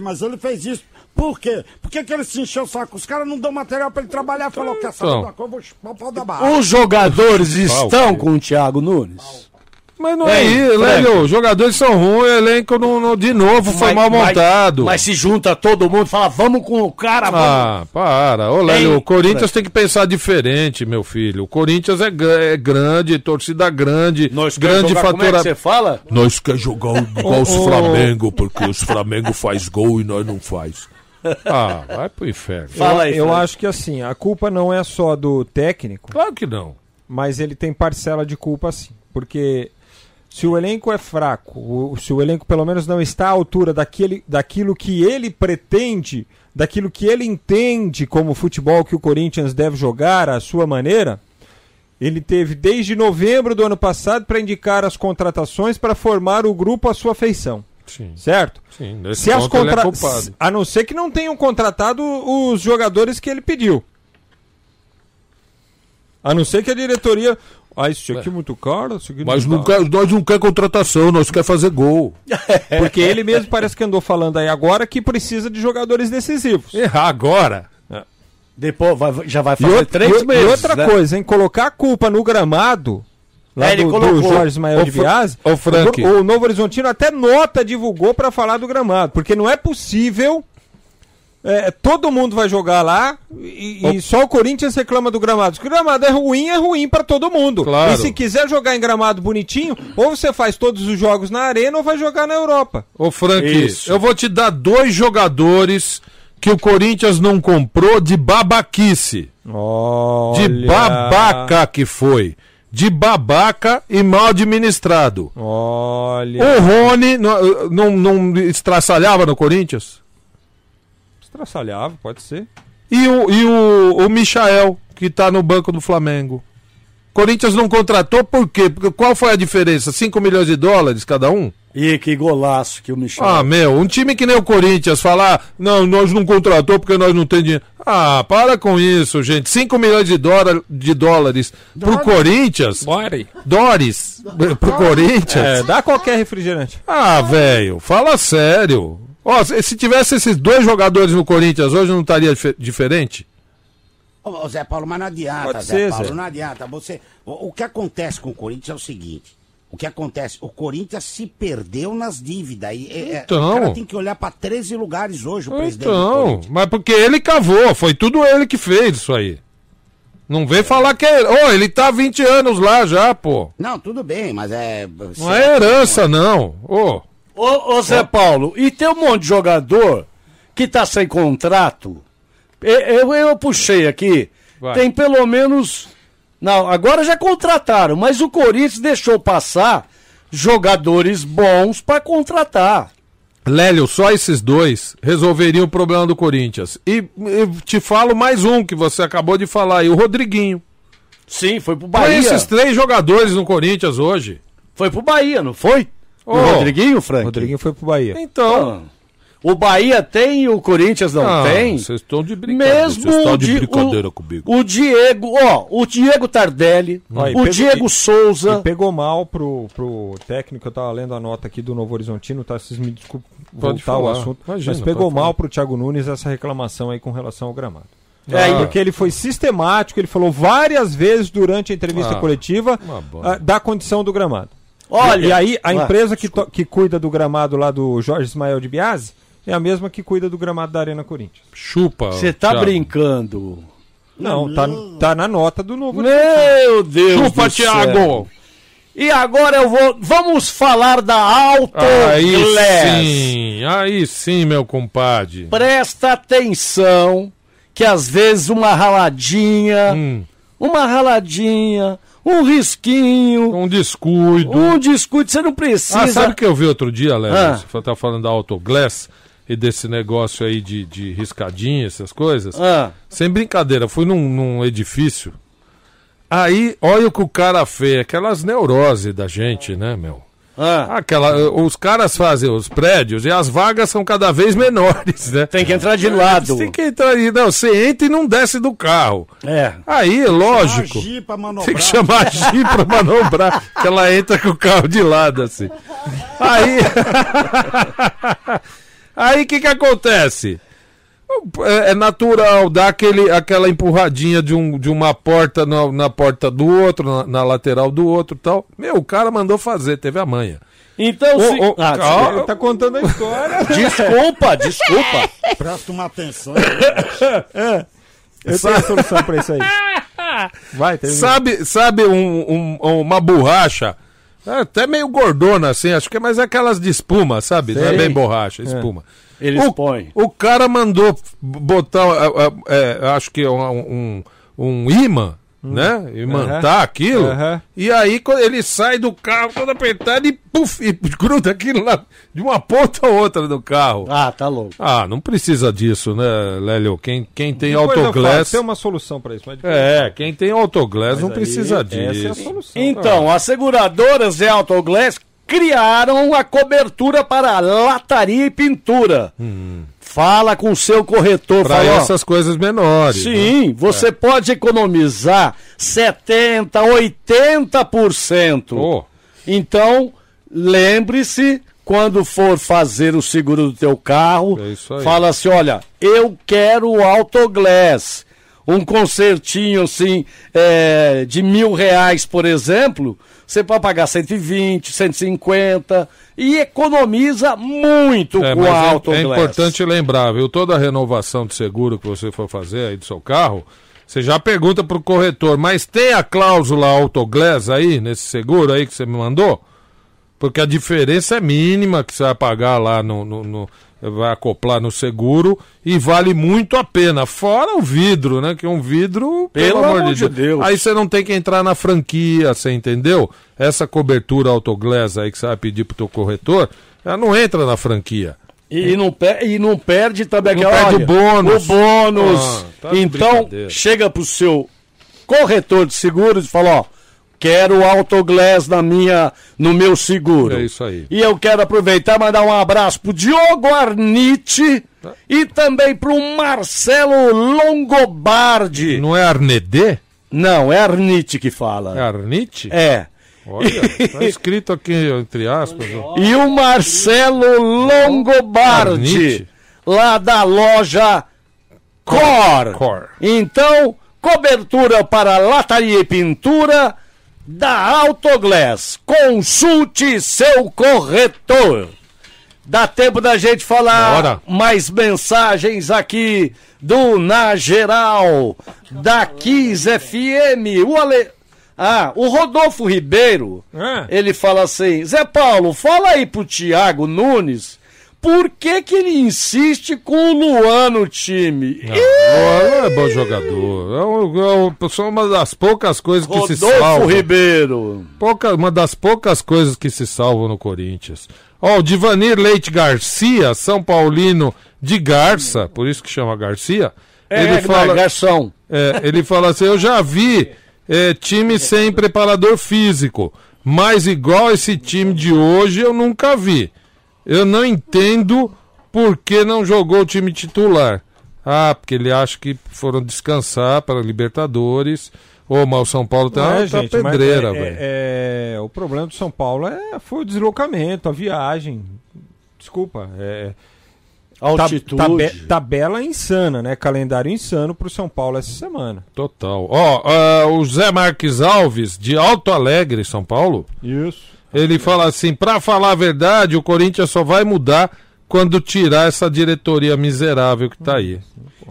mas ele fez isso. Por quê? Por que, que ele se encheu o saco? Os caras não dão material pra ele trabalhar. Falou, quer saber Então. uma coisa? Vou chupar o pau da barra. Os jogadores estão com o Thiago Nunes? mas não é Ei, isso, Frank. Lélio. Os jogadores são ruins, o elenco não, não- de novo foi Mas- mal mas- montado. Mas, se junta todo mundo e fala, vamos com o cara, vamos. Ah, para. Ô, Lélio, o Corinthians Frank? tem que pensar diferente, meu filho. O Corinthians é, é grande, torcida grande, Nós grande jogar, como é que fatura. você fala? Nós quer jogar igual os Flamengo, porque os Flamengo faz gol e nós não faz. Ah, vai pro inferno. eu eu acho que assim, a culpa não é só do técnico. Claro que não. Mas ele tem parcela de culpa sim. Porque se o elenco é fraco, o- se o elenco pelo menos não está à altura daquele, daquilo que ele pretende, daquilo que ele entende como futebol que o Corinthians deve jogar à sua maneira, ele teve desde novembro do ano passado para indicar as contratações para formar o grupo à sua feição. Sim. Certo? Sim, Se as é contra... culpado. A não ser que não tenham contratado os jogadores que ele pediu. A não ser que a diretoria. Ah, isso aqui é muito caro. Isso aqui Mas não não dá." quer- nós não quer contratação, nós quer fazer gol. Porque ele mesmo parece que andou falando aí agora que precisa de jogadores decisivos. Errar agora. Depois vai- já vai E, fazer outra- três e- meses. e outra né? coisa, hein? Colocar a culpa no gramado. Lá É, ele do, do colocou. Jorge Ismael de Biase, ô, Frank. o, o Novo Horizontino até nota divulgou para falar do gramado, porque não é possível é, todo mundo vai jogar lá e, e só o Corinthians reclama do gramado. Se o gramado é ruim, é ruim para todo mundo. Claro. E se quiser jogar em gramado bonitinho, ou você faz todos os jogos na arena ou vai jogar na Europa. Ô, Frank, Isso. eu vou te dar dois jogadores que o Corinthians não comprou de babaquice. Olha. De babaca que foi. De babaca e mal administrado. Olha. O Rony não, não, não estraçalhava no Corinthians? Estraçalhava, pode ser. E o, e o, o Michael, que tá no banco do Flamengo. Corinthians não contratou por quê? Porque qual foi a diferença? 5 milhões de dólares cada um? Ih, que golaço que o Michel. Ah, meu, um time que nem o Corinthians falar, não, nós não contratou porque nós não temos dinheiro. Ah, para com isso, gente. 5 milhões de, dólar, de dólares pro Corinthians. Bora Dólares pro Corinthians. É, dá qualquer refrigerante. Ah, velho, fala sério. Ó, se, se tivesse esses dois jogadores no Corinthians hoje, não estaria dife- diferente? Ô, ô, Zé Paulo, mas não adianta, Pode Zé ser, Paulo, Zé. não adianta. Você, o, o que acontece com o Corinthians é o seguinte. O que acontece? O Corinthians se perdeu nas dívidas. E, é- é, Então. O cara tem que olhar para 13 lugares hoje, o presidente do Então, mas porque ele cavou, foi tudo ele que fez isso aí. Não vem falar que é. Ô, ele tá há 20 anos lá já, pô. Não, tudo bem, mas é. Não é herança, não. Ô. Ô, ô Zé Paulo, e tem um monte de jogador que tá sem contrato. E- Eu, eu, puxei aqui. Vai. Tem pelo menos. Não, agora já contrataram, mas o Corinthians deixou passar jogadores bons pra contratar. Lélio, só esses dois resolveriam o problema do Corinthians. E, eu te falo mais um que você acabou de falar aí, o Rodriguinho. Sim, foi pro Bahia. esses três jogadores no Corinthians hoje. Foi pro Bahia, não foi? Ô, o Rodriguinho, Frank? Rodriguinho foi pro Bahia. Então. Ah, O Bahia tem e o Corinthians não Ah, tem? Vocês estão de brincadeira. Mesmo Vocês estão o de brincadeira o, comigo. O Diego, ó, o Diego Tardelli, o pegou- Diego e- Souza. E pegou mal pro, pro técnico, eu tava lendo a nota aqui do Novo Horizontino, tá? Vocês me desculpem voltar ao falar. assunto. Imagina, mas pegou mal falar. pro Thiago Nunes essa reclamação aí com relação ao gramado. É, e- Porque ele foi sistemático, ele falou várias vezes durante a entrevista Ah, coletiva ah, da condição do gramado. Olha, e, e aí a Ah, empresa que, to- que cuida do gramado lá do Jorge Ismael de Biase é a mesma que cuida do gramado da Arena Corinthians. Chupa. Você tá Thiago. brincando. Não, tá, tá na nota do Novo Meu Deus Chupa, do céu. Thiago. E agora eu vou. Vamos falar da Aí Autoglass. sim, aí sim, meu compadre. Presta atenção que às vezes uma raladinha, Hum, uma raladinha, um risquinho, um descuido. um descuido, você não precisa. Ah, sabe o que eu vi outro dia, Léo? Ah. Você tá falando da Autoglass e desse negócio aí de, de riscadinha, essas coisas. Ah, Sem brincadeira, fui num, num edifício. Aí, olha o que o cara fez, aquelas neuroses da gente, né, meu? Ah. Aquela, os caras fazem os prédios e as vagas são cada vez menores, né? Tem que entrar de lado. Tem que entrar aí, não, você entra e não desce do carro. É. Aí, lógico. Tem que chamar a Gi pra manobrar, que ela entra com o carro de lado, assim. Aí. Aí o que que acontece? É é natural dar aquele, aquela empurradinha de, um, de uma porta na, na porta do outro, na, na lateral do outro e tal. Meu, o cara mandou fazer, teve a manha. Então, se... ô, Ah, calma. Ele tá contando a história. desculpa, desculpa. Presta uma atenção. Eu tenho a solução pra isso aí. Vai, termina. Sabe, sabe um- um- uma borracha? É até meio gordona assim, acho que é mais aquelas de espuma, sabe? Não é Sei. bem borracha, é espuma. Eles o, põem. O cara mandou botar, ah, é, acho que um, um, um imã, né? Imantar Aham. aquilo. Aham. E aí quando ele sai do carro todo apertado e puf, e gruda aquilo lá de uma ponta a outra do carro. Ah, tá louco. Ah, não precisa disso, né, Lélio? Quem, quem tem Depois autoglass. Tem uma solução pra isso. Mas depois- É, quem tem autoglass Mas não aí, precisa Essa é a disso. solução. Então, as seguradoras de Autoglass criaram a cobertura para lataria e pintura. Fala com o seu corretor. Ó, essas coisas menores. né? Sim, você pode economizar 70, 80%. Ô. Então, lembre-se, quando for fazer o seguro do teu carro, É fala assim, olha, eu quero o Autoglass. Um concertinho assim é, de mil reais, por exemplo, você pode pagar 120, 150 e economiza muito É, com a é- é, Autoglass. importante lembrar, viu? Toda renovação de seguro que você for fazer aí do seu carro, você já pergunta pro corretor, mas tem a cláusula Autoglass aí, nesse seguro aí que você me mandou? Porque a diferença é mínima que você vai pagar lá no. no- no- vai acoplar no seguro e vale muito a pena. Fora o vidro, né? Que um vidro, pelo, amor de Deus. Aí você não tem que entrar na franquia, você entendeu? Essa cobertura Autoglass aí que você vai pedir pro teu corretor, ela não entra na franquia. E, não per- e não perde também Não aquela. perde olha, o bônus. O bônus. Ah, tá então, chega pro seu corretor de seguros e fala: ó, quero o Autoglass na minha, no meu seguro. É isso aí. E eu quero aproveitar e mandar um abraço pro Diogo Arnite e também pro Marcelo Longobardi. Não é Arnedê? Não, é Arnite que fala. É Arnite? É. Olha, tá escrito aqui entre aspas. E o Marcelo Longobardi, Arnite. lá da loja Cor. Cor. Então, cobertura para lataria e pintura da Autoglass. Consulte seu corretor. Dá tempo da gente falar Bora. mais mensagens aqui do Na Geral, da Kiss FM. O Ale... Ah, o Rodolfo Ribeiro, É. ele fala assim, Zé Paulo, fala aí pro Thiago Nunes, por que que ele insiste com o Luan no time? Não, Luan é bom jogador. É, um- é um- uma das poucas coisas que se salvam. Ribeiro. Pouca, uma das poucas coisas que se salvam no Corinthians. Ó, o Divanir Leite Garcia, São Paulino de Garça, por isso que chama Garcia. É, ele fala, garçom. é, ele fala assim: eu já vi é, time sem preparador físico, mas igual esse time de hoje eu nunca vi. Eu não entendo por que não jogou o time titular. Ah, porque ele acha que foram descansar para Libertadores. Ô, mas o São Paulo tá, é, tá gente, pedreira, é- velho. é- é- o problema do São Paulo é, foi o deslocamento, a viagem. Desculpa. É, Altitude. ta- tabe- tabela insana, né? Calendário insano pro São Paulo essa semana. Total. Ó, ah, o Zé Marques Alves, de Alto Alegre, São Paulo, Isso. Ele fala assim: pra falar a verdade, o Corinthians só vai mudar quando tirar essa diretoria miserável que tá aí.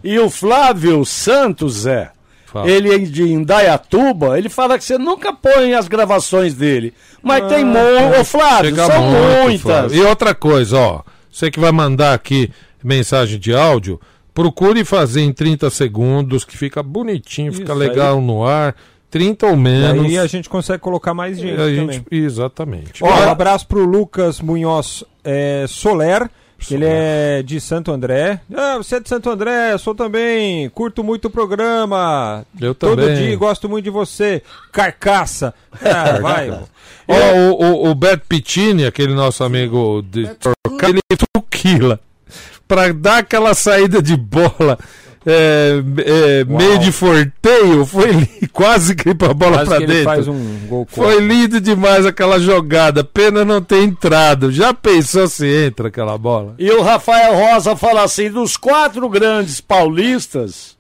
E o Flávio Santos, Zé, Fala. ele é de Indaiatuba, ele fala que você nunca põe as gravações dele. Mas tem mu... Ô, Flávio, são muito, muitas. Flávio. E outra coisa, ó. Você que vai mandar aqui mensagem de áudio, procure fazer em 30 segundos, que fica bonitinho, fica Isso, legal no ar. 30 ou E menos. aí a gente consegue colocar mais gente a também. gente- Exatamente. Ó, um abraço pro Lucas Munhoz é, Soler, Ele é de Santo André. Ah, você é de Santo André, eu sou também. Curto muito o programa. Eu Todo também. dia gosto muito de você. Carcaça. Ah, vai. Ó, o, o, o Beto Pittini, aquele nosso amigo de Sorocaba, ele truquila. Pra dar aquela saída de bola é, é, meio de forteio, foi quase que pra bola ele dentro. faz um gol Foi lindo demais aquela jogada. Pena não ter entrado. Já pensou se entra aquela bola? E o Rafael Rosa fala assim: dos quatro grandes paulistas,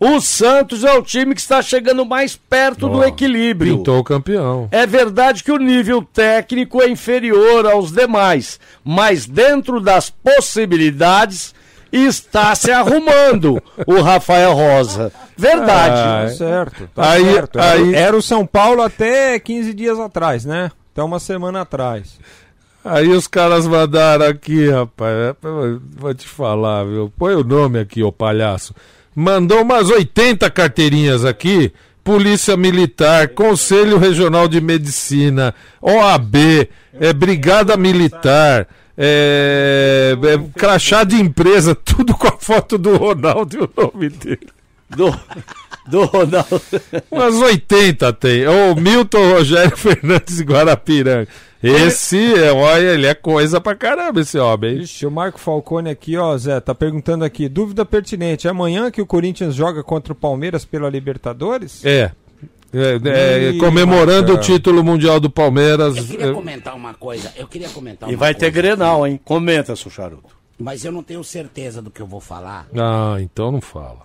o Santos é o time que está chegando mais perto do Ó, equilíbrio. Pintou o campeão. É verdade que o nível técnico é inferior aos demais, mas dentro das possibilidades está se arrumando o Rafael Rosa. Verdade. Tá certo. Tá Aí- certo. Era, aí- era o São Paulo até 15 dias atrás, né? Até uma semana atrás. Aí os caras mandaram aqui, rapaz. é, Vou te falar, viu? Põe o nome aqui, ô palhaço. Mandou umas 80 carteirinhas aqui. Polícia Militar, Conselho Regional de Medicina, OAB, é, Brigada Militar, é, é, crachá de empresa, tudo com a foto do Ronaldo e o nome dele. Do, do Ronaldo. Umas 80 tem. O Milton Rogério Fernandes de Guarapiranga. Esse, é, olha, ele é coisa pra caramba, esse homem. hein? Ixi, o Marco Falcone aqui, ó, Zé, tá perguntando aqui. Dúvida pertinente. É amanhã que o Corinthians joga contra o Palmeiras pela Libertadores? É. É, é, Ih, comemorando o título mundial do Palmeiras. Eu queria é, comentar uma coisa. Eu queria comentar E uma vai ter coisa, Grenal, hein? Comenta, seu charuto. Mas eu não tenho certeza do que eu vou falar. Ah, então não fala.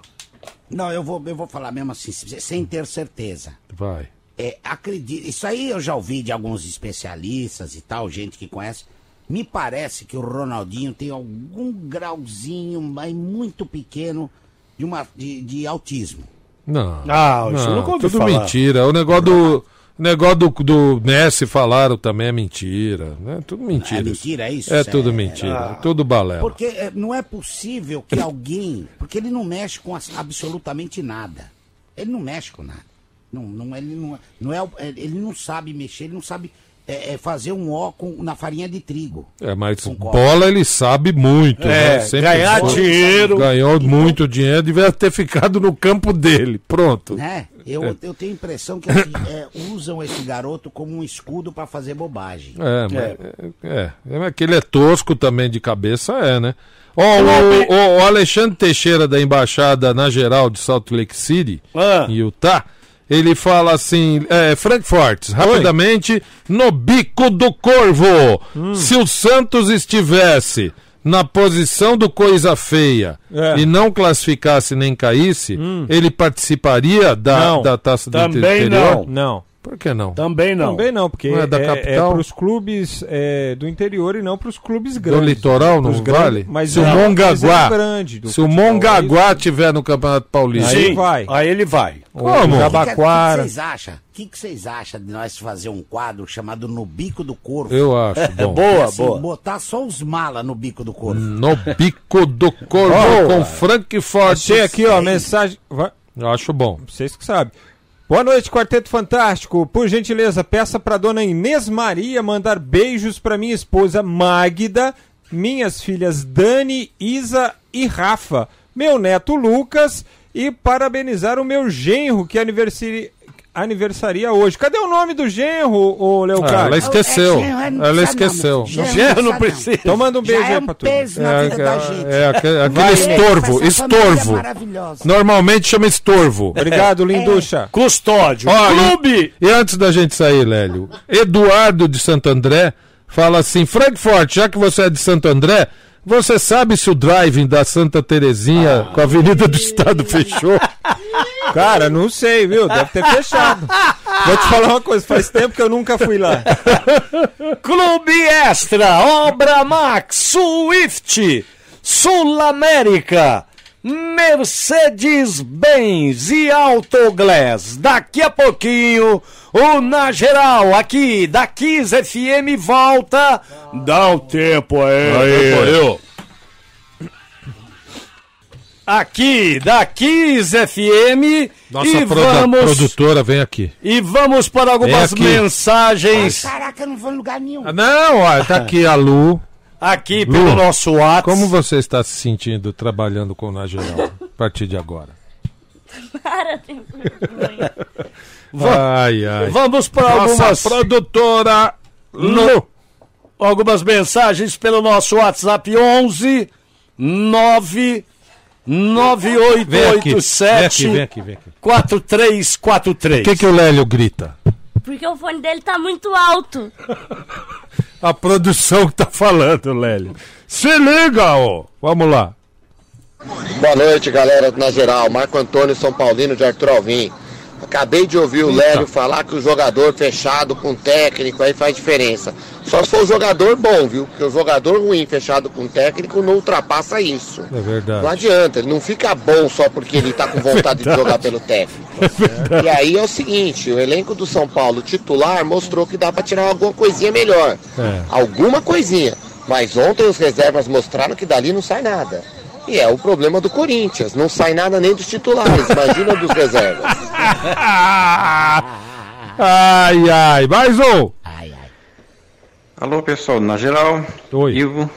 Não, eu vou, eu vou falar mesmo assim, sem ter certeza. Vai. É, acredito, isso aí eu já ouvi de alguns especialistas e tal, gente que conhece. Me parece que o Ronaldinho tem algum grauzinho, mas muito pequeno, de, uma, de, de autismo. Não. Ah, isso eu nunca ouvi tudo falar. mentira. O negócio do. O negócio do, do Messi falaram também é mentira. Né? Tudo mentira. É mentira, é isso? É Sério? tudo mentira. é tudo balela. Porque é, não é possível que alguém. Porque ele não mexe com absolutamente nada. Ele não mexe com nada. Não, não, ele, não, não é, é, ele não sabe mexer, ele não sabe é, é, fazer um ó com, na farinha de trigo. É, mas bola ele sabe muito. É, né? Sempre ganhar foi. dinheiro. Ganhou muito dinheiro, devia ter ficado no campo dele. Pronto. Né? Eu, eu tenho a impressão que assim, é, usam esse garoto como um escudo para fazer bobagem. É, mas, é, é, é que ele é tosco também de cabeça, é, né? Ó, o, o- o Alexandre Teixeira da Embaixada na Geral de Salt Lake City, Ah. em Utah, ele fala assim, é, Frankfurt, rapidamente, no bico do corvo, Hum. se o Santos estivesse na posição do coisa feia É. e não classificasse nem caísse, ele participaria da, Não. da taça do Também interior? não. Não. Por que não? Também não. Também não, porque Não é da é, capital? para os clubes é, do interior e não para os clubes grandes. Do litoral não grandes- vale? Mas se é o um Mongaguá, exemplo grande do se o Mongaguá tiver no Campeonato Paulista, Aí vai. Aí ele vai. Como? O O que, vocês acham? O que, que vocês acham de nós fazer um quadro chamado No Bico do Corvo? eu acho É boa, Assim, boa. botar só os mala no bico do corvo. No bico do corvo com Frankfurt. Achei aqui, ó, mensagem. Vai- Eu acho bom. Vocês que sabem. Boa noite, Quarteto Fantástico. Por gentileza, peça pra dona Inês Maria mandar beijos pra minha esposa Magda, minhas filhas Dani, Isa e Rafa, meu neto Lucas e parabenizar o meu genro que aniversari- aniversaria hoje. Cadê o nome do genro, ô Ah, Leocádio? ela esqueceu. É, não Ela esqueceu. não, genro Genro não precisa. Então manda um beijo Já aí é um pra tudo. peso na É, da é, gente. é aquele, aquele estorvo, estorvo. Normalmente chama estorvo. Obrigado, Linducha. Custódio. Ó, e- Clube. E, antes da gente sair, Lélio, Eduardo de Santo André fala assim: Frankfurt, já que você é de Santo André, você sabe se o driving da Santa Terezinha com a Avenida do Estado fechou? Cara, não sei, viu? Deve ter fechado. Vou te falar uma coisa, faz tempo que eu nunca fui lá. Clube Extra, Obra Max, Swift, Sul América, Mercedes-Benz e Autoglass. Daqui a pouquinho, o Na Geral, aqui da Kiss FM volta. Dá um tempo aí. Aqui da Kiss FM Nossa e vamos produtora vem aqui. e vamos para algumas mensagens. Caraca, eu não vou em lugar nenhum. Ah, Não, ó, tá aqui a Lu. Aqui pelo Lu, nosso WhatsApp. Como você está se sentindo trabalhando com o Na Geral a partir de agora? Para, tem vergonha. Ai, ai. Vamos para algumas produtora no- algumas mensagens pelo nosso WhatsApp 11 9 Vem aqui, vem aqui, 9887 vem aqui, vem aqui. 4343. O que, que o Lélio grita? Porque o fone dele tá muito alto. A produção que tá falando, Lélio. Se liga, ó. Vamos lá. Boa noite, galera na geral. Marco Antônio São Paulino de Arthur Alvim. Acabei de ouvir o Lélio falar que o jogador fechado com técnico aí faz diferença. Só se for o jogador bom, viu? Porque o jogador ruim fechado com técnico não ultrapassa isso. É verdade. Não adianta, ele não fica bom só porque ele tá com vontade de verdade. jogar pelo técnico. E aí é o seguinte, o elenco do São Paulo titular mostrou que dá pra tirar alguma coisinha melhor. É. Alguma coisinha. Mas ontem os reservas mostraram que dali não sai nada. E é o problema do Corinthians, não sai nada nem dos titulares, imagina dos reservas. Ai, ai. Mais um. Alô pessoal, na geral, Oi. Ivo,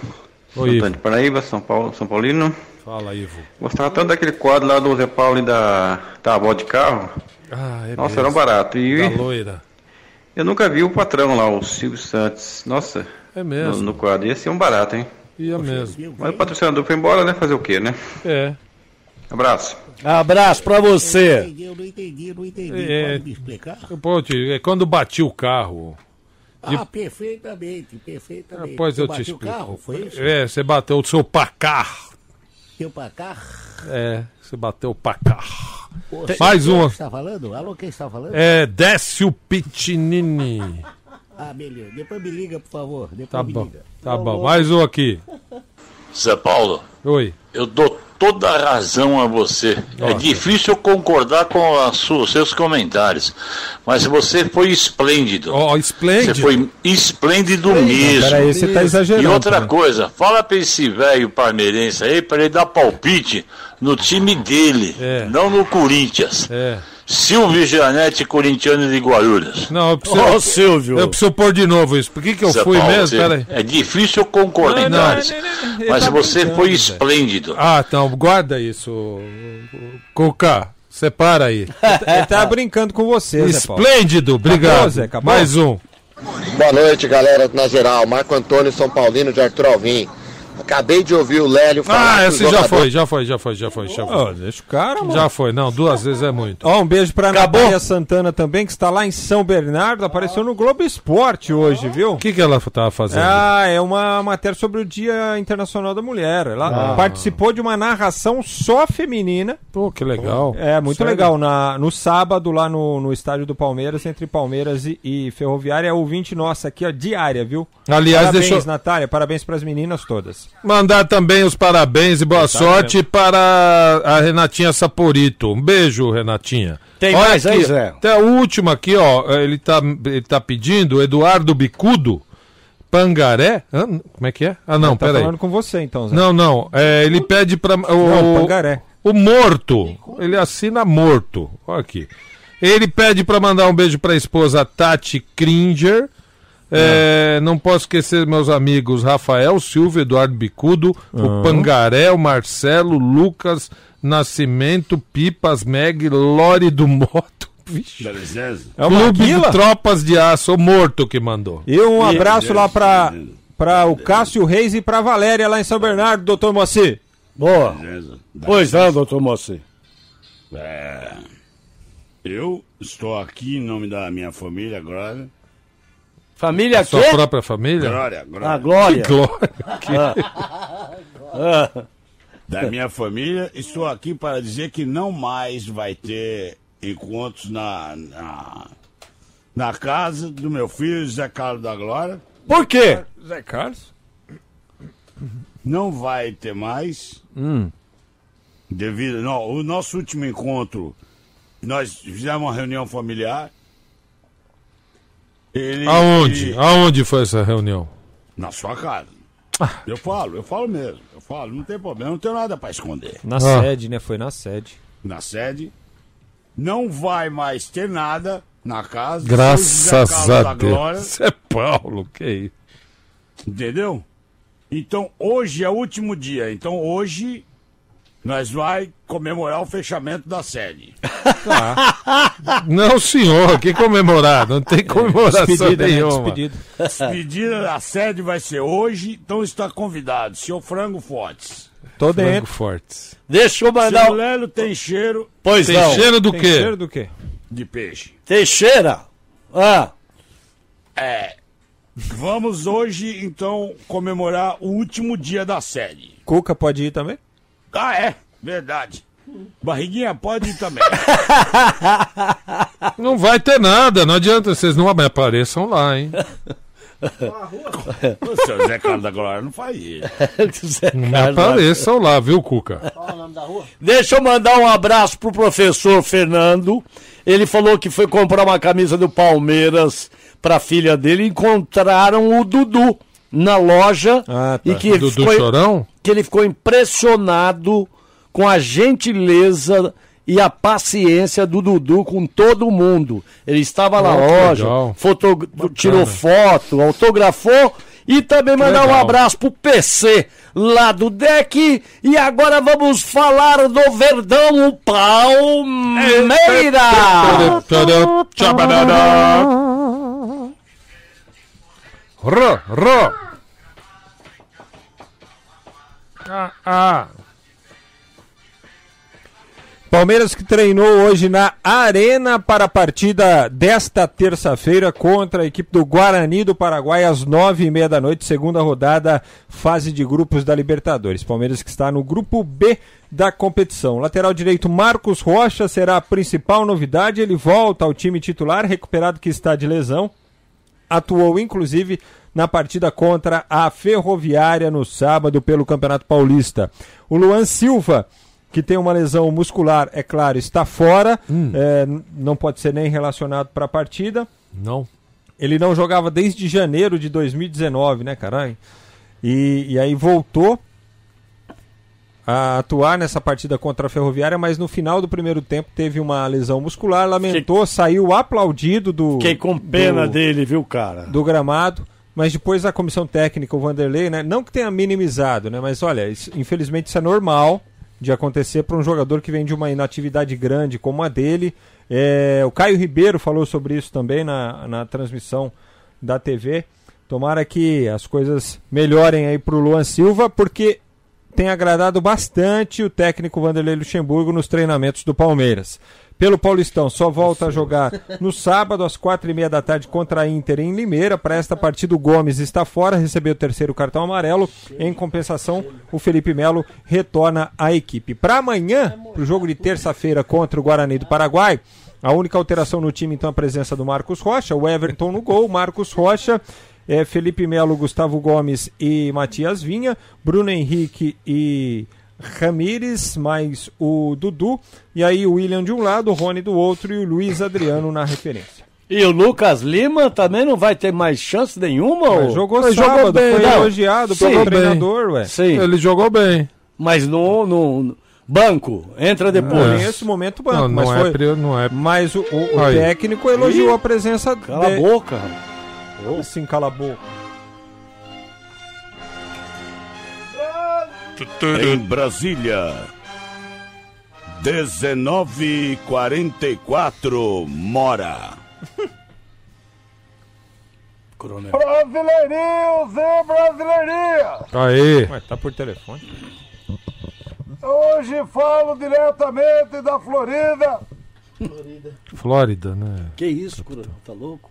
Oi, de Paraíba, São Paulo, São Paulino. Fala, Ivo. Gostava tanto daquele quadro lá do Zé Paulo e da, da avó de carro. Ah, é Nossa, mesmo. era um barato. E Da loira. eu nunca vi o patrão lá, o Silvio Santos. Nossa, É mesmo. No, no quadro. Ia ser um barato, hein? Ia mesmo. Mas o patrocinador foi embora, né? Fazer o quê, né? É. Abraço. Abraço pra você. Eu não entendi, eu não entendi. É. Pode me explicar? Pô, tio, é quando bati o carro. De- Ah, perfeitamente, perfeitamente. Depois eu te o explico. carro, foi isso? É, você bateu o seu pacar. Deu pra cá? É, você bateu o pacar. Pô, Mais quem uma. está falando? Alô, quem está falando? É, Décio Pitinini. Ah, beleza. Depois me liga, por favor. Depois Tá me bom, liga. tá bom. Mais um aqui. Zé Paulo, Oi. Eu dou toda a razão a você. É Nossa. difícil eu concordar com os seus comentários, mas você foi esplêndido. Ó, esplêndido. Você foi esplêndido mesmo. peraí, você tá exagerando E outra também. coisa, fala pra esse velho parmeirense aí pra ele dar palpite no time dele, não no Corinthians. É. Silvio Gianetti, corintiano de Guarulhos. Não, eu preciso, Ô, Silvio. Eu preciso pôr de novo isso. Por que, que eu Zé fui Paulo, mesmo? você-. É difícil concordar, Não, não, ele mas tá você brincando, foi velho. esplêndido. Ah, então, guarda isso. Cuca, separa aí. Ele tá brincando com você, Zé Paulo. Esplêndido, obrigado. Acabou, Zé, acabou? Mais um. Boa noite, galera na geral. Marco Antônio São Paulino de Arthur Alvim. Acabei de ouvir o Lélio falar Ah, esse já foi, já foi, já foi, já foi. Já foi. Ó, deixa o cara, mano. Já foi, não, duas vezes é muito. Ó, um beijo pra Acabou? Natália Santana também, que está lá em São Bernardo. Apareceu no Globo Esporte hoje, viu? O que, que ela tava fazendo? Ah, é uma matéria sobre o Dia Internacional da Mulher. Ela Ah. participou de uma narração só feminina. Pô, que legal. É, muito Sério? legal. Na, no sábado, lá no, no estádio do Palmeiras, entre Palmeiras e, e Ferroviária. É ouvinte nossa aqui, ó, diária, viu? Aliás, parabéns, deixa eu- Natália. Parabéns pras meninas todas. Mandar também os parabéns e boa Tá sorte para a Renatinha Saporito. Um beijo, Renatinha. Tem Olha mais aí, aqui, Zé? Até o último aqui, ó. Ele tá, ele tá pedindo, Eduardo Bicudo, Pangaré. Hã? Como é que é? Ah, não, tá peraí. falando com você, então, Zé. Não, não. É, ele pede para o, Não, Pangaré. o morto. Ele assina morto. Olha aqui. Ele pede para mandar um beijo para a esposa Tati Kringer. É, não posso esquecer meus amigos Rafael Silva, Eduardo Bicudo, o Ah. Pangaré, o Marcelo, Lucas Nascimento, Pipas, Meg, Lore do Moto. Vixe. É o Clube de Tropas de Aço, o morto que mandou. E um abraço lá pra, pra o Cássio Reis e pra Valéria lá em São Bernardo, doutor Moacir. Boa. Pois é, doutor Moacir. É, eu estou aqui em nome da minha família, Glória. Família Sua quê? própria família? Glória, Glória. Ah, Glória. Que glória. Ah. Da minha família, estou aqui para dizer que não mais vai ter encontros na, na, na casa do meu filho, Zé Carlos da Glória. Por quê? Zé Carlos? Não vai ter mais. Hum. Devido. Não, o nosso último encontro, nós fizemos uma reunião familiar. Ele, Aonde? ele- Aonde foi essa reunião? Na sua casa. Eu falo, eu falo mesmo. Eu falo, não tem problema, não tenho nada para esconder. Na Ah. sede, né? Foi na sede. Na sede. Não vai mais ter nada na casa. Graças a da Glória, Deus. É Paulo, que isso? Entendeu? Então hoje é o último dia. Então hoje nós vai comemorar o fechamento da sede. Não, senhor, que comemorar? Não tem comemoração Despedida, né? nenhuma. Despedida. Despedida da sede vai ser hoje, então está convidado. Senhor Frango Fortes. Tô Frango dentro. Fortes. Deixa eu mandar. Seu um- Lélio tem cheiro Pois Tem não. cheiro do Tem quê? cheiro do quê? de peixe. Teixeira. Ah, É. Vamos hoje, então, comemorar o último dia da série. Cuca pode ir também? Ah, é? Verdade. Barriguinha pode ir também. Não vai ter nada, não adianta, vocês não apareçam lá, hein? o seu Zé Carlos da Glória não faz isso. Não apareçam lá, viu, Cuca? Deixa eu mandar um abraço pro professor Fernando. Ele falou que foi comprar uma camisa do Palmeiras pra filha dele e encontraram o Dudu na loja Ah, tá. e que Dudu ficou, Chorão? que ele ficou impressionado com a gentileza e a paciência do Dudu com todo mundo. Ele estava na Oh, que loja, foto- tirou foto, autografou e também mandar um abraço pro PC lá do deck. E agora vamos falar do Verdão o Palmeira. Tadã, tchabadadá. Rô, rô. Ah, ah. Palmeiras que treinou hoje na Arena para a partida desta terça-feira contra a equipe do Guarani do Paraguai às nove e meia da noite, segunda rodada, fase de grupos da Libertadores. Palmeiras que está no grupo B da competição. Lateral direito Marcos Rocha será a principal novidade. Ele volta ao time titular, recuperado que está de lesão. Atuou inclusive na partida contra a Ferroviária no sábado pelo Campeonato Paulista. O Luan Silva que tem uma lesão muscular, é claro, está fora, é, n- não pode ser nem relacionado para a partida. Não. Ele não jogava desde janeiro de 2019, né, caralho? E, e aí voltou a atuar nessa partida contra a Ferroviária, mas no final do primeiro tempo teve uma lesão muscular, lamentou, saiu aplaudido do, Fiquei com pena do- dele, viu, cara? do gramado. Mas depois a comissão técnica, o Vanderlei, né? Não que tenha minimizado, né? Mas olha, isso- infelizmente isso é normal de acontecer para um jogador que vem de uma inatividade grande como a dele. É, o Caio Ribeiro falou sobre isso também na, na transmissão da TV. Tomara que as coisas melhorem aí para o Luan Silva, porque tem agradado bastante o técnico Vanderlei Luxemburgo nos treinamentos do Palmeiras. Pelo Paulistão, só volta a jogar no sábado, às quatro e meia da tarde, contra a Inter em Limeira. Para esta partida, o Gomes está fora, recebeu o terceiro cartão amarelo. Em compensação, o Felipe Melo retorna à equipe. Para amanhã, para o jogo de terça-feira contra o Guarani do Paraguai, a única alteração no time, então, é a presença do Marcos Rocha, o Everton no gol, Marcos Rocha, é, Felipe Melo, Gustavo Gomes e Matias Vinha, Bruno Henrique e Ramires, mais o Dudu, e aí o William de um lado, o Rony do outro e o Luiz Adriano na referência. E o Lucas Lima também não vai ter mais chance nenhuma? Mas ou- jogou Mas sábado, jogou bem, foi não. elogiado Sim. pelo treinador, ué. Sim, Ele jogou bem. mas no, no- no banco, entra depois. Nesse momento, banco, Não, mas não foi... é, pri- não é. Mas o, o- o técnico elogiou a presença Cala de... a boca. Assim, cala a boca. Em Brasília, 1944, mora. Coronel. Brasileirinho, Zé Brasileirinha! Aê. Ué, tá por telefone. Hoje falo diretamente da Florida. Flórida, né? Que isso, Coronel? Tá louco?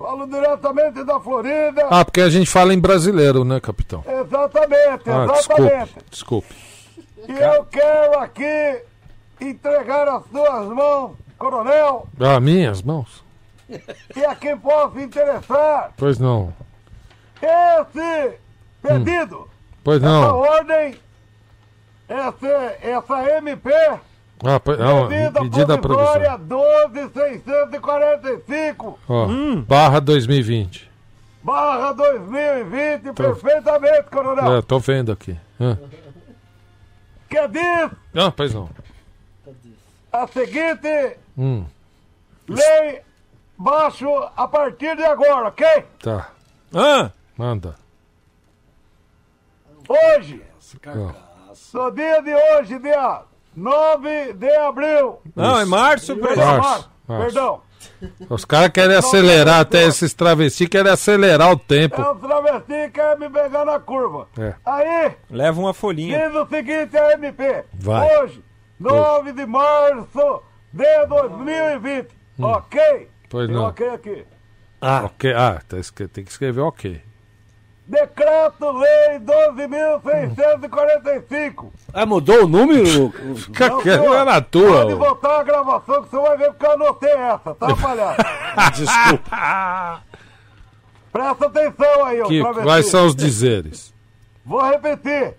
Falo diretamente da Florida. Ah, porque a gente fala em brasileiro, né, capitão? Exatamente, Ah, exatamente. desculpe. Desculpe. E eu quero aqui entregar as suas mãos, coronel, Ah, minhas mãos? e a quem possa interessar Pois não. esse pedido, Pois essa não. ordem, essa, essa MP, Ah, pois, não, medida medida provisória provisória. 12645, Ó, barra 2020. barra 2020, perfeitamente, coronel. É, tô vendo aqui. Ah, Que diz Ah, pois não. a seguinte Hum, lei baixo a partir de agora, ok? tá. Ah, Manda. Hoje, no dia de hoje, dia 9 de abril. Não, é março, presidente. março, Março. Perdão. Os caras querem acelerar, até esses travestis querem acelerar o tempo. É o travesti que quer me pegar na curva. É. Aí, Leva uma folhinha. diz o seguinte a MP. Vai. Hoje, 9 de março de 2020. Ok? Hum. Pois Tem não. ok aqui. Ah, ok. Ah, tá tem que escrever ok. Decreto-Lei 12.645. Ah, mudou o número? Fica Não, senhor. é na tua. Pode voltar a gravação que você vai ver porque eu anotei essa, tá, palhaço? Desculpa. Presta atenção aí, ô Que, quais são os dizeres? Vou repetir.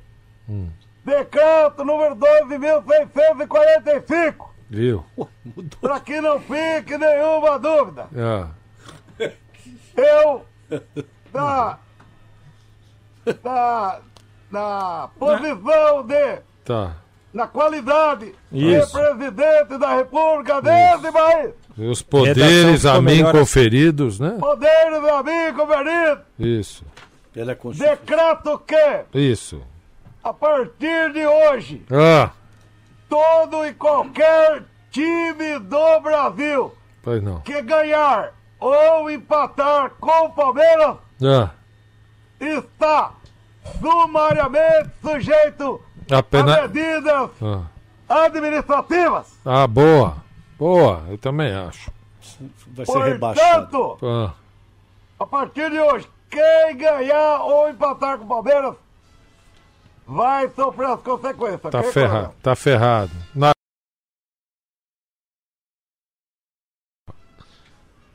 Hum. Decreto número 12.645. Viu? Pra que não fique nenhuma dúvida. Ah, Eu, na, na, na posição de, tá. na qualidade Isso. de presidente da República desse país, E os poderes a mim melhor conferidos, né? poderes a mim conferido, Isso, Pela Constituição. decreto que, isso. a partir de hoje, Ah, todo e qualquer time do Brasil pois não. que ganhar ou empatar com o Palmeiras Ah, está sumariamente sujeito a pena... a medidas Ah. administrativas. ah, boa. Boa, eu também acho. Vai ser rebaixado. Portanto, Ah, a partir de hoje, quem ganhar ou empatar com o Palmeiras vai sofrer as consequências. tá ok, ferrado, coronel? tá ferrado. Na...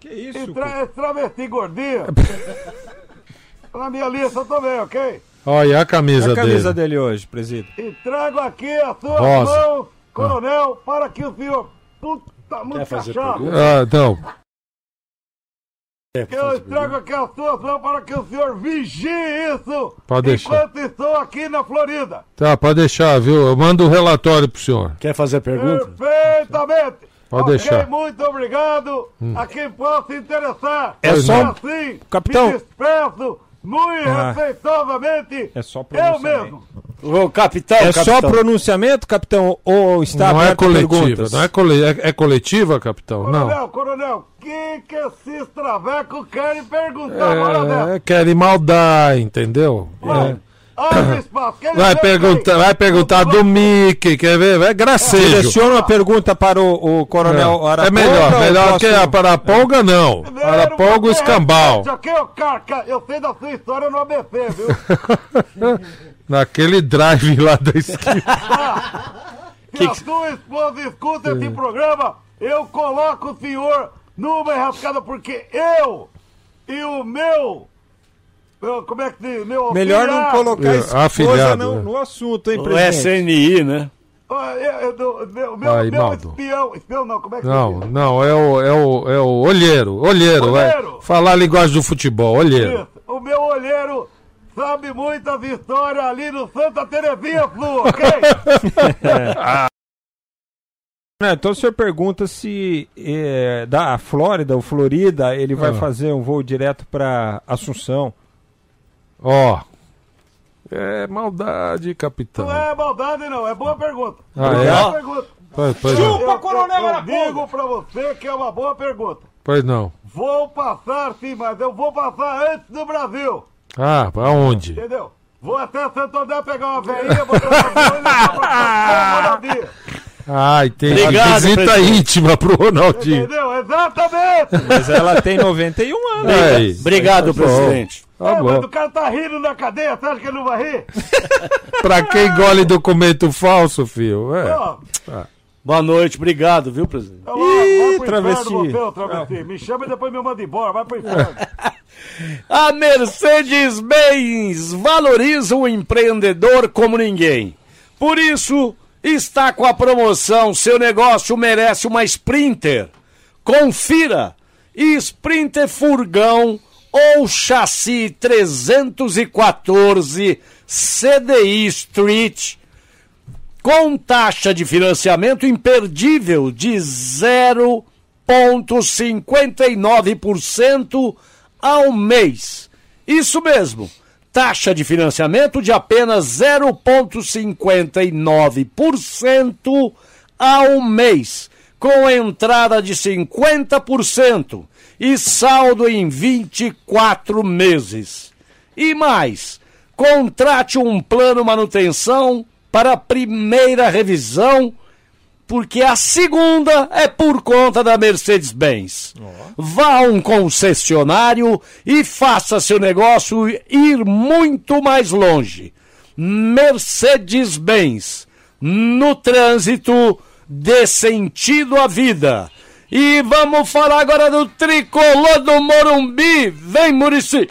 Que isso? Tra esse travesti gordinho, na minha lista também, ok? Olha a camisa, E a camisa dele. dele hoje, presidente? E trago aqui as suas Rosa. mãos, coronel, para que o senhor. Puta, muito fazer cachorro. pergunta? Ah, não. Eu trago aqui as suas mãos para que o senhor vigie isso Pode deixar. enquanto estou aqui na Florida. Tá, pode deixar, viu? Eu mando o relatório pro senhor. Quer fazer pergunta? Perfeitamente. Pode Ok, deixar. muito obrigado a quem possa interessar. É só- assim, Capitão. me expresso muito Ah. respeitosamente. É só eu pronunciamento. mesmo. Ô, capitão, É capitão. só pronunciamento, capitão? Ou está não é coletiva. perguntas? Não é, cole... é, é coletiva, capitão? Não. Coronel, coronel, o que que esses travecos querem perguntar? É, querem maldar, entendeu? É. Vai perguntar, vai perguntar do Mickey, quer ver? Vai gracejo. Direciona uma pergunta para o, o coronel É, Araponga. melhor, ou melhor posso- que a Paraponga não. Paraponga o escambau. Isso aqui, ô Carca, eu sei da sua história no ABC, viu? Naquele drive lá da esquina. Se a sua esposa escuta esse programa, eu coloco o senhor numa enrascada, porque eu e o meu. Como é que diz? Meu Melhor não auxiliar- colocar a É, esposa afilhado, no, é. no assunto, hein, O presidente? SNI, né? Eu- eu- do- meu, meu, Aí, meu espião. Espião não, como é que Não, diz? não, é o, é o, é o olheiro, olheiro, vai. Olheiro. Falar a linguagem do futebol, olheiro. Isso. O meu olheiro sabe muitas histórias ali no Santa Terezinha Flu, ok? Né, Então o senhor pergunta se é, da Flórida ou Florida ele vai Ah. fazer um voo direto para Assunção. Ó. É maldade, capitão. Não é maldade, não. É boa pergunta. Ah, boa é? pergunta. Pois, pois Eu, não. eu, eu digo pra você que é uma boa pergunta. Pois não. Vou passar sim, mas eu vou passar antes do Brasil. Ah, aonde? Entendeu? Vou até Santo André pegar uma veinha, botar uma e pra Ronaldinho. Ah, tem Obrigado, visita presidente. íntima pro Ronaldinho. Entendeu? Exatamente! Mas ela tem 91 anos. Aí. Obrigado, Tá presidente. Tá é, mas bom. o cara tá rindo na cadeia, você acha que ele não vai rir? Pra quem gole documento falso, filho. É. Ó, Boa noite, obrigado, viu, presidente? vai, vai pro travesti. inferno ô travesti. Me chama e depois me manda embora, vai pro inferno. A Mercedes-Benz valoriza o empreendedor como ninguém. Por isso, está com a promoção Seu negócio merece uma Sprinter. Confira! Sprinter Furgão ou chassi 314 CDI Street com taxa de financiamento imperdível de 0,59% ao mês. Isso mesmo, taxa de financiamento de apenas 0,59% ao mês, com entrada de 50% e saldo em 24 meses. E mais, contrate um plano manutenção para a primeira revisão, porque a segunda é por conta da Mercedes-Benz. Vá a um concessionário e faça seu negócio ir muito mais longe. Mercedes-Benz, no trânsito, dê sentido à vida. E vamos falar agora do tricolor do Morumbi. Vem, Murici!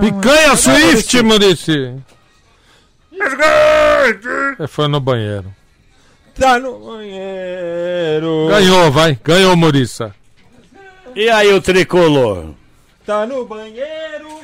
Picanha Swift, Maurício. É, foi no banheiro. Tá no banheiro. Ganhou, vai. Ganhou, Maurício. E aí o tricolor? Tá no banheiro.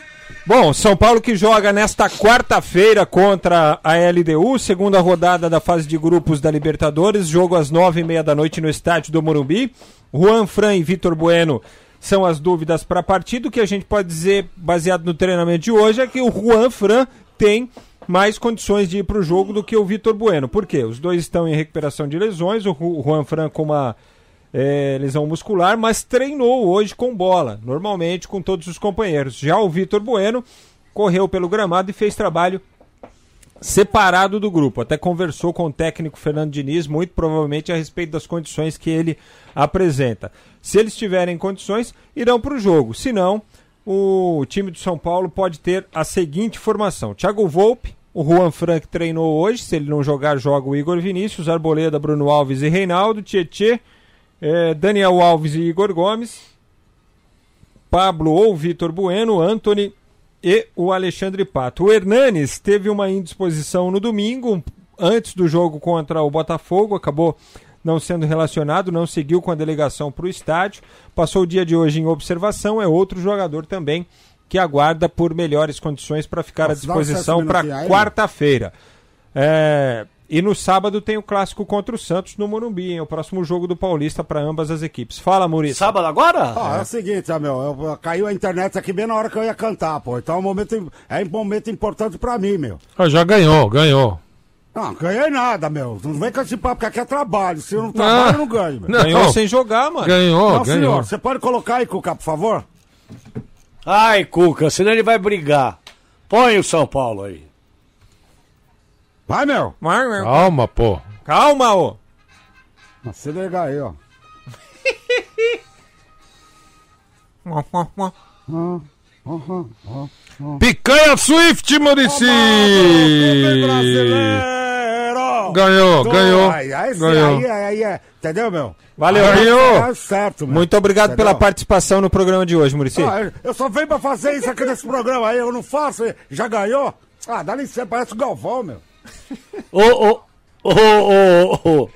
Bom, São Paulo que joga nesta quarta-feira contra a LDU, segunda rodada da fase de grupos da Libertadores, jogo às nove e meia da noite no estádio do Morumbi. Juan Fran e Vitor Bueno são as dúvidas para a partida. O que a gente pode dizer, baseado no treinamento de hoje, é que o Juan Fran tem mais condições de ir para o jogo do que o Vitor Bueno. Por quê? Os dois estão em recuperação de lesões, o Ju- Juan Fran com uma é, lesão muscular, mas treinou hoje com bola, normalmente com todos os companheiros. Já o Vitor Bueno correu pelo gramado e fez trabalho separado do grupo. Até conversou com o técnico Fernando Diniz, muito provavelmente a respeito das condições que ele apresenta. Se eles tiverem condições, irão para o jogo. Se não, o time do São Paulo pode ter a seguinte formação: Thiago Volpe, o Juan Frank treinou hoje, se ele não jogar, joga o Igor Vinícius, Arboleda, Bruno Alves e Reinaldo, Tietê, eh, Daniel Alves e Igor Gomes, Pablo ou Vitor Bueno, Anthony e o Alexandre Pato. O Hernanes teve uma indisposição no domingo, antes do jogo contra o Botafogo, acabou não sendo relacionado, não seguiu com a delegação para o estádio, passou o dia de hoje em observação, é outro jogador também que aguarda por melhores condições para ficar à Posso disposição para aí? quarta-feira. É, e no sábado tem o clássico contra o Santos no Morumbi, hein, o próximo jogo do Paulista para ambas as equipes. Fala, Maurício. Sábado agora? Ó, é o seguinte, meu, eu- caiu a internet aqui bem na hora que eu ia cantar, pô. Então é um momento, é um momento importante pra mim, meu. Ah, já ganhou, ganhou. Não, ganhei nada, meu. Não vem com esse papo, porque aqui é trabalho. Se eu não trabalho, eu não ganho, meu. Não. Ganhou sem jogar, mano. Ganhou, não, ganhou. senhor, você pode colocar aí, Cuca, por favor? Ai, Cuca, senão ele vai brigar. Põe o São Paulo aí. Vai, meu. Vai, meu. Calma, pô. Calma, ô. Se liga aí, ó. Picanha Swift, Murici! Ganhou, Tô- ganhou. Aí, aí, ganhou. aí, aí, aí, é. Entendeu, meu? Valeu, Aí ganhou. tá certo, meu. Muito obrigado Entendeu? pela participação no programa de hoje, Murici. Ah, eu só venho pra fazer isso aqui nesse programa aí, eu não faço, já ganhou? Ah, dá licença, parece o Galvão, meu. Ô, ô, ô, ô, ô.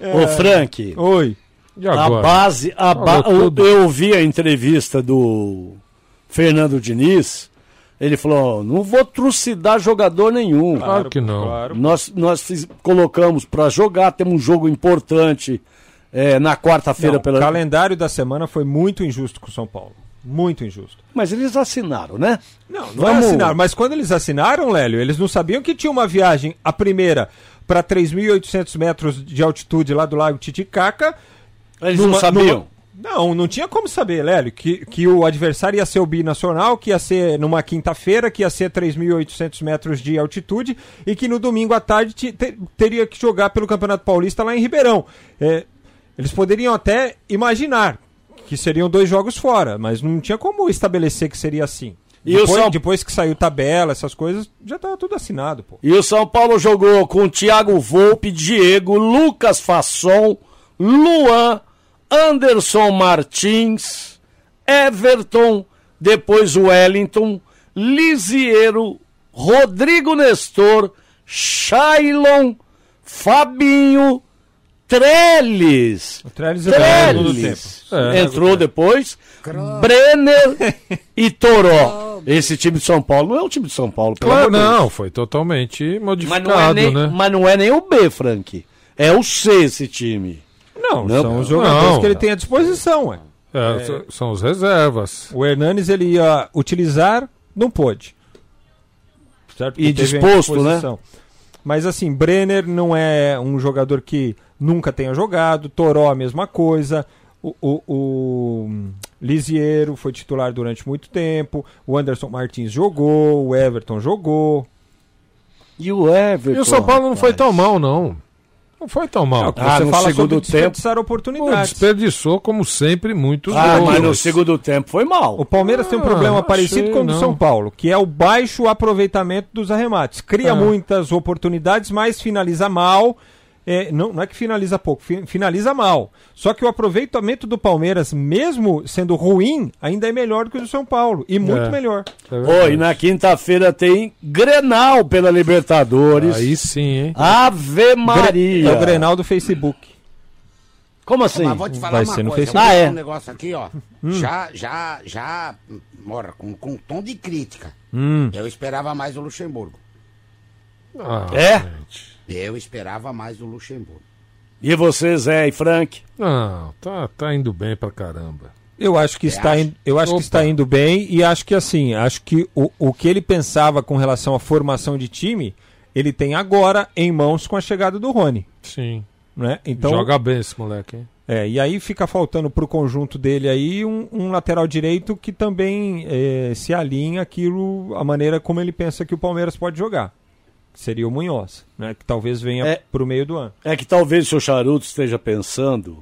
Ô, Frank. Oi. E A agora? base, a ba... Eu, tudo. eu vi a entrevista do Fernando Diniz. Ele falou: não vou trucidar jogador nenhum. Claro que não. Claro. Nós, nós fiz- colocamos pra jogar, temos um jogo importante é, na quarta-feira pela. O calendário da semana foi muito injusto com o São Paulo. Muito injusto. Mas eles assinaram, né? Não, não Vamos- assinaram. Mas quando eles assinaram, Lélio, eles não sabiam que tinha uma viagem, a primeira, para 3.800 metros de altitude lá do Lago Titicaca. Eles não sabiam? Não, não tinha como saber, Lélio, que, que o adversário ia ser o binacional, que ia ser numa quinta-feira, que ia ser 3.800 metros de altitude e que no domingo à tarde te- te- teria que jogar pelo Campeonato Paulista lá em Ribeirão. É, eles poderiam até imaginar que seriam dois jogos fora, mas não tinha como estabelecer que seria assim. E o depois, São- depois que saiu tabela, essas coisas, já estava tudo assinado, pô. E o São Paulo jogou com Thiago Volpe, Diego, Lucas Fasson, Luan, Anderson Martins, Everton, depois Wellington, Lisiero, Rodrigo Nestor, Shailon, Fabinho, Trellis. O Trellis segundo Trellis. tempo. É. Entrou depois. Brenner e Toró. Esse time de São Paulo não é o time de São Paulo, Claro, não, foi totalmente Mas não, é modificado, nem, né? mas não é nem o B, Frank. É o C esse time. Não, Não, são os jogadores não. que ele tem à disposição, ué. É, É. São os reservas. O Hernanes ele ia utilizar, não pôde. Certo? E Porque disposto, né? disposição. Mas assim, Brenner não é um jogador que nunca tenha jogado, Toró a mesma coisa, o, o, o Lisiero foi titular durante muito tempo, o Anderson Martins jogou, o Everton jogou. E o Everton? E o São Paulo não foi tão mal, não. Não foi tão mal. É o que você fala sobre desperdiçar Pô, oportunidades. desperdiçou, como sempre, muitos Ah, gols. mas no segundo tempo foi mal. O Palmeiras tem um Ah, problema parecido com o do não. São Paulo, que é o baixo aproveitamento dos arremates. Cria Ah. muitas oportunidades, mas finaliza mal. É, não, não é que finaliza pouco, fi- finaliza mal. Só que o aproveitamento do Palmeiras, mesmo sendo ruim, ainda é melhor do que o do São Paulo. E muito É. melhor. Ô, e na quinta-feira tem Grenal pela Libertadores. Aí sim, hein? Ave Maria. É o Grenal do Facebook. Como assim? Mas vou te falar Vai uma ser no coisa. Facebook. eu vou Ah, é? um negócio aqui, ó. Hum. Já, já, já, mora, com, com tom de crítica. Hum. Eu esperava mais o Luxemburgo. Ah, É? Eu esperava mais o Luxemburgo. E você, Zé e Frank? Não, tá, tá indo bem pra caramba. Eu acho que Você está acha? indo, eu acho que está indo bem e acho que assim, acho que o, o que ele pensava com relação à formação de time, ele tem agora em mãos com a chegada do Rony, Sim. né? Então Joga bem esse moleque, hein? É, e aí fica faltando pro conjunto dele aí um, um lateral direito que também é, se alinha aquilo, a maneira como ele pensa que o Palmeiras pode jogar. Seria o Munhoz, né? Que talvez venha É. pro meio do ano. É que talvez o seu charuto esteja pensando.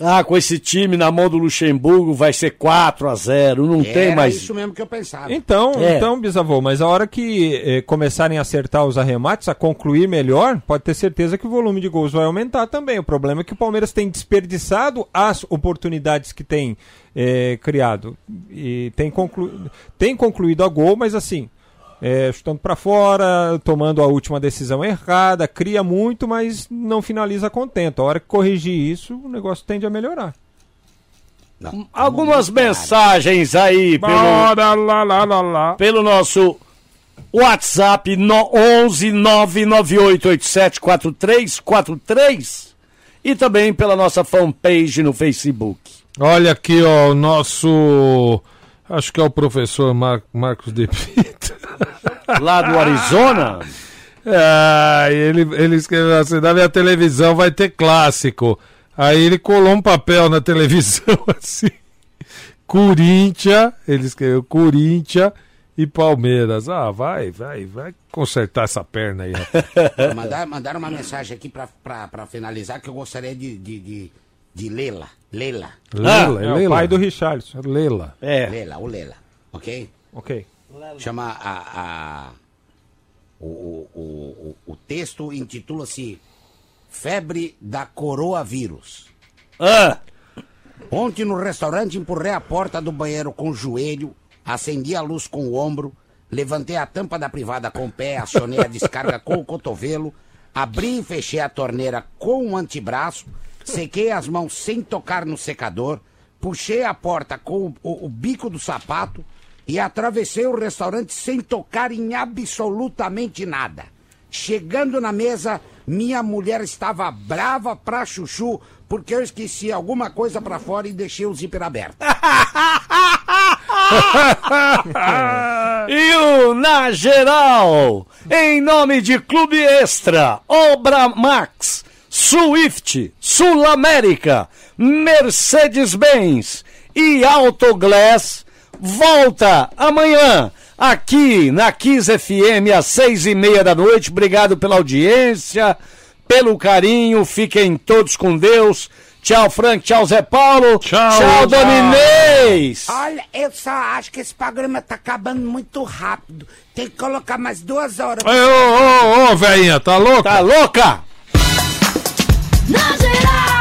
Ah, com esse time na mão do Luxemburgo vai ser 4 a 0 Não tem mais. isso mesmo que eu pensava. Então, É. então, bisavô, mas a hora que eh, começarem a acertar os arremates, a concluir melhor, pode ter certeza que o volume de gols vai aumentar também. O problema é que o Palmeiras tem desperdiçado as oportunidades que tem eh, criado. E tem, conclu... tem concluído a gol, mas assim, eh, chutando para fora, tomando a última decisão errada, cria muito, mas não finaliza contento. A hora que corrigir isso, o negócio tende a melhorar. Algumas mensagens aí pelo, lá, lá, lá, lá. pelo nosso WhatsApp no 11 99887 4343 e também pela nossa fanpage no Facebook. Olha aqui, ó, o nosso. Acho que é o professor Mar- Marcos De Pita. Lá do Arizona. Ah, ele, ele escreveu assim: na minha televisão vai ter clássico. Aí ele colou um papel na televisão assim. Corinthians, ele escreveu Corinthians e Palmeiras. Ah, vai, vai, vai consertar essa perna aí. Mandar, mandaram uma mensagem aqui pra, pra, pra finalizar que eu gostaria de, de, de, de lê-la. Lê-la. Lela, é o Lela. pai do Richarlison. Lela. É. Lê-la, o Lela. Ok? Ok. Chama a. a o, o, o, o, texto intitula-se Febre da Coroavírus. Ah, Ontem no restaurante empurrei a porta do banheiro com o joelho, acendi a luz com o ombro, levantei a tampa da privada com o pé, acionei a descarga com o cotovelo, abri e fechei a torneira com o antebraço, sequei as mãos sem tocar no secador, puxei a porta com o, o- o bico do sapato e atravessei o restaurante sem tocar em absolutamente nada. Chegando na mesa, minha mulher estava brava pra chuchu porque eu esqueci alguma coisa pra fora e deixei o zíper aberto. e o Na Geral, em nome de Clube Extra, Obra Max, Swift, Sul América, Mercedes-Benz e Autoglass, volta amanhã aqui na Kiss FM às seis e meia da noite. Obrigado pela audiência, pelo carinho, fiquem todos com Deus. Tchau, Frank, tchau, Zé Paulo. Tchau, tchau Dona Inês. Olha, eu só acho que esse programa tá acabando muito rápido. Tem que colocar mais duas horas. Ô, ô, ô, ô, velhinha, tá louca? Tá louca? Na geral.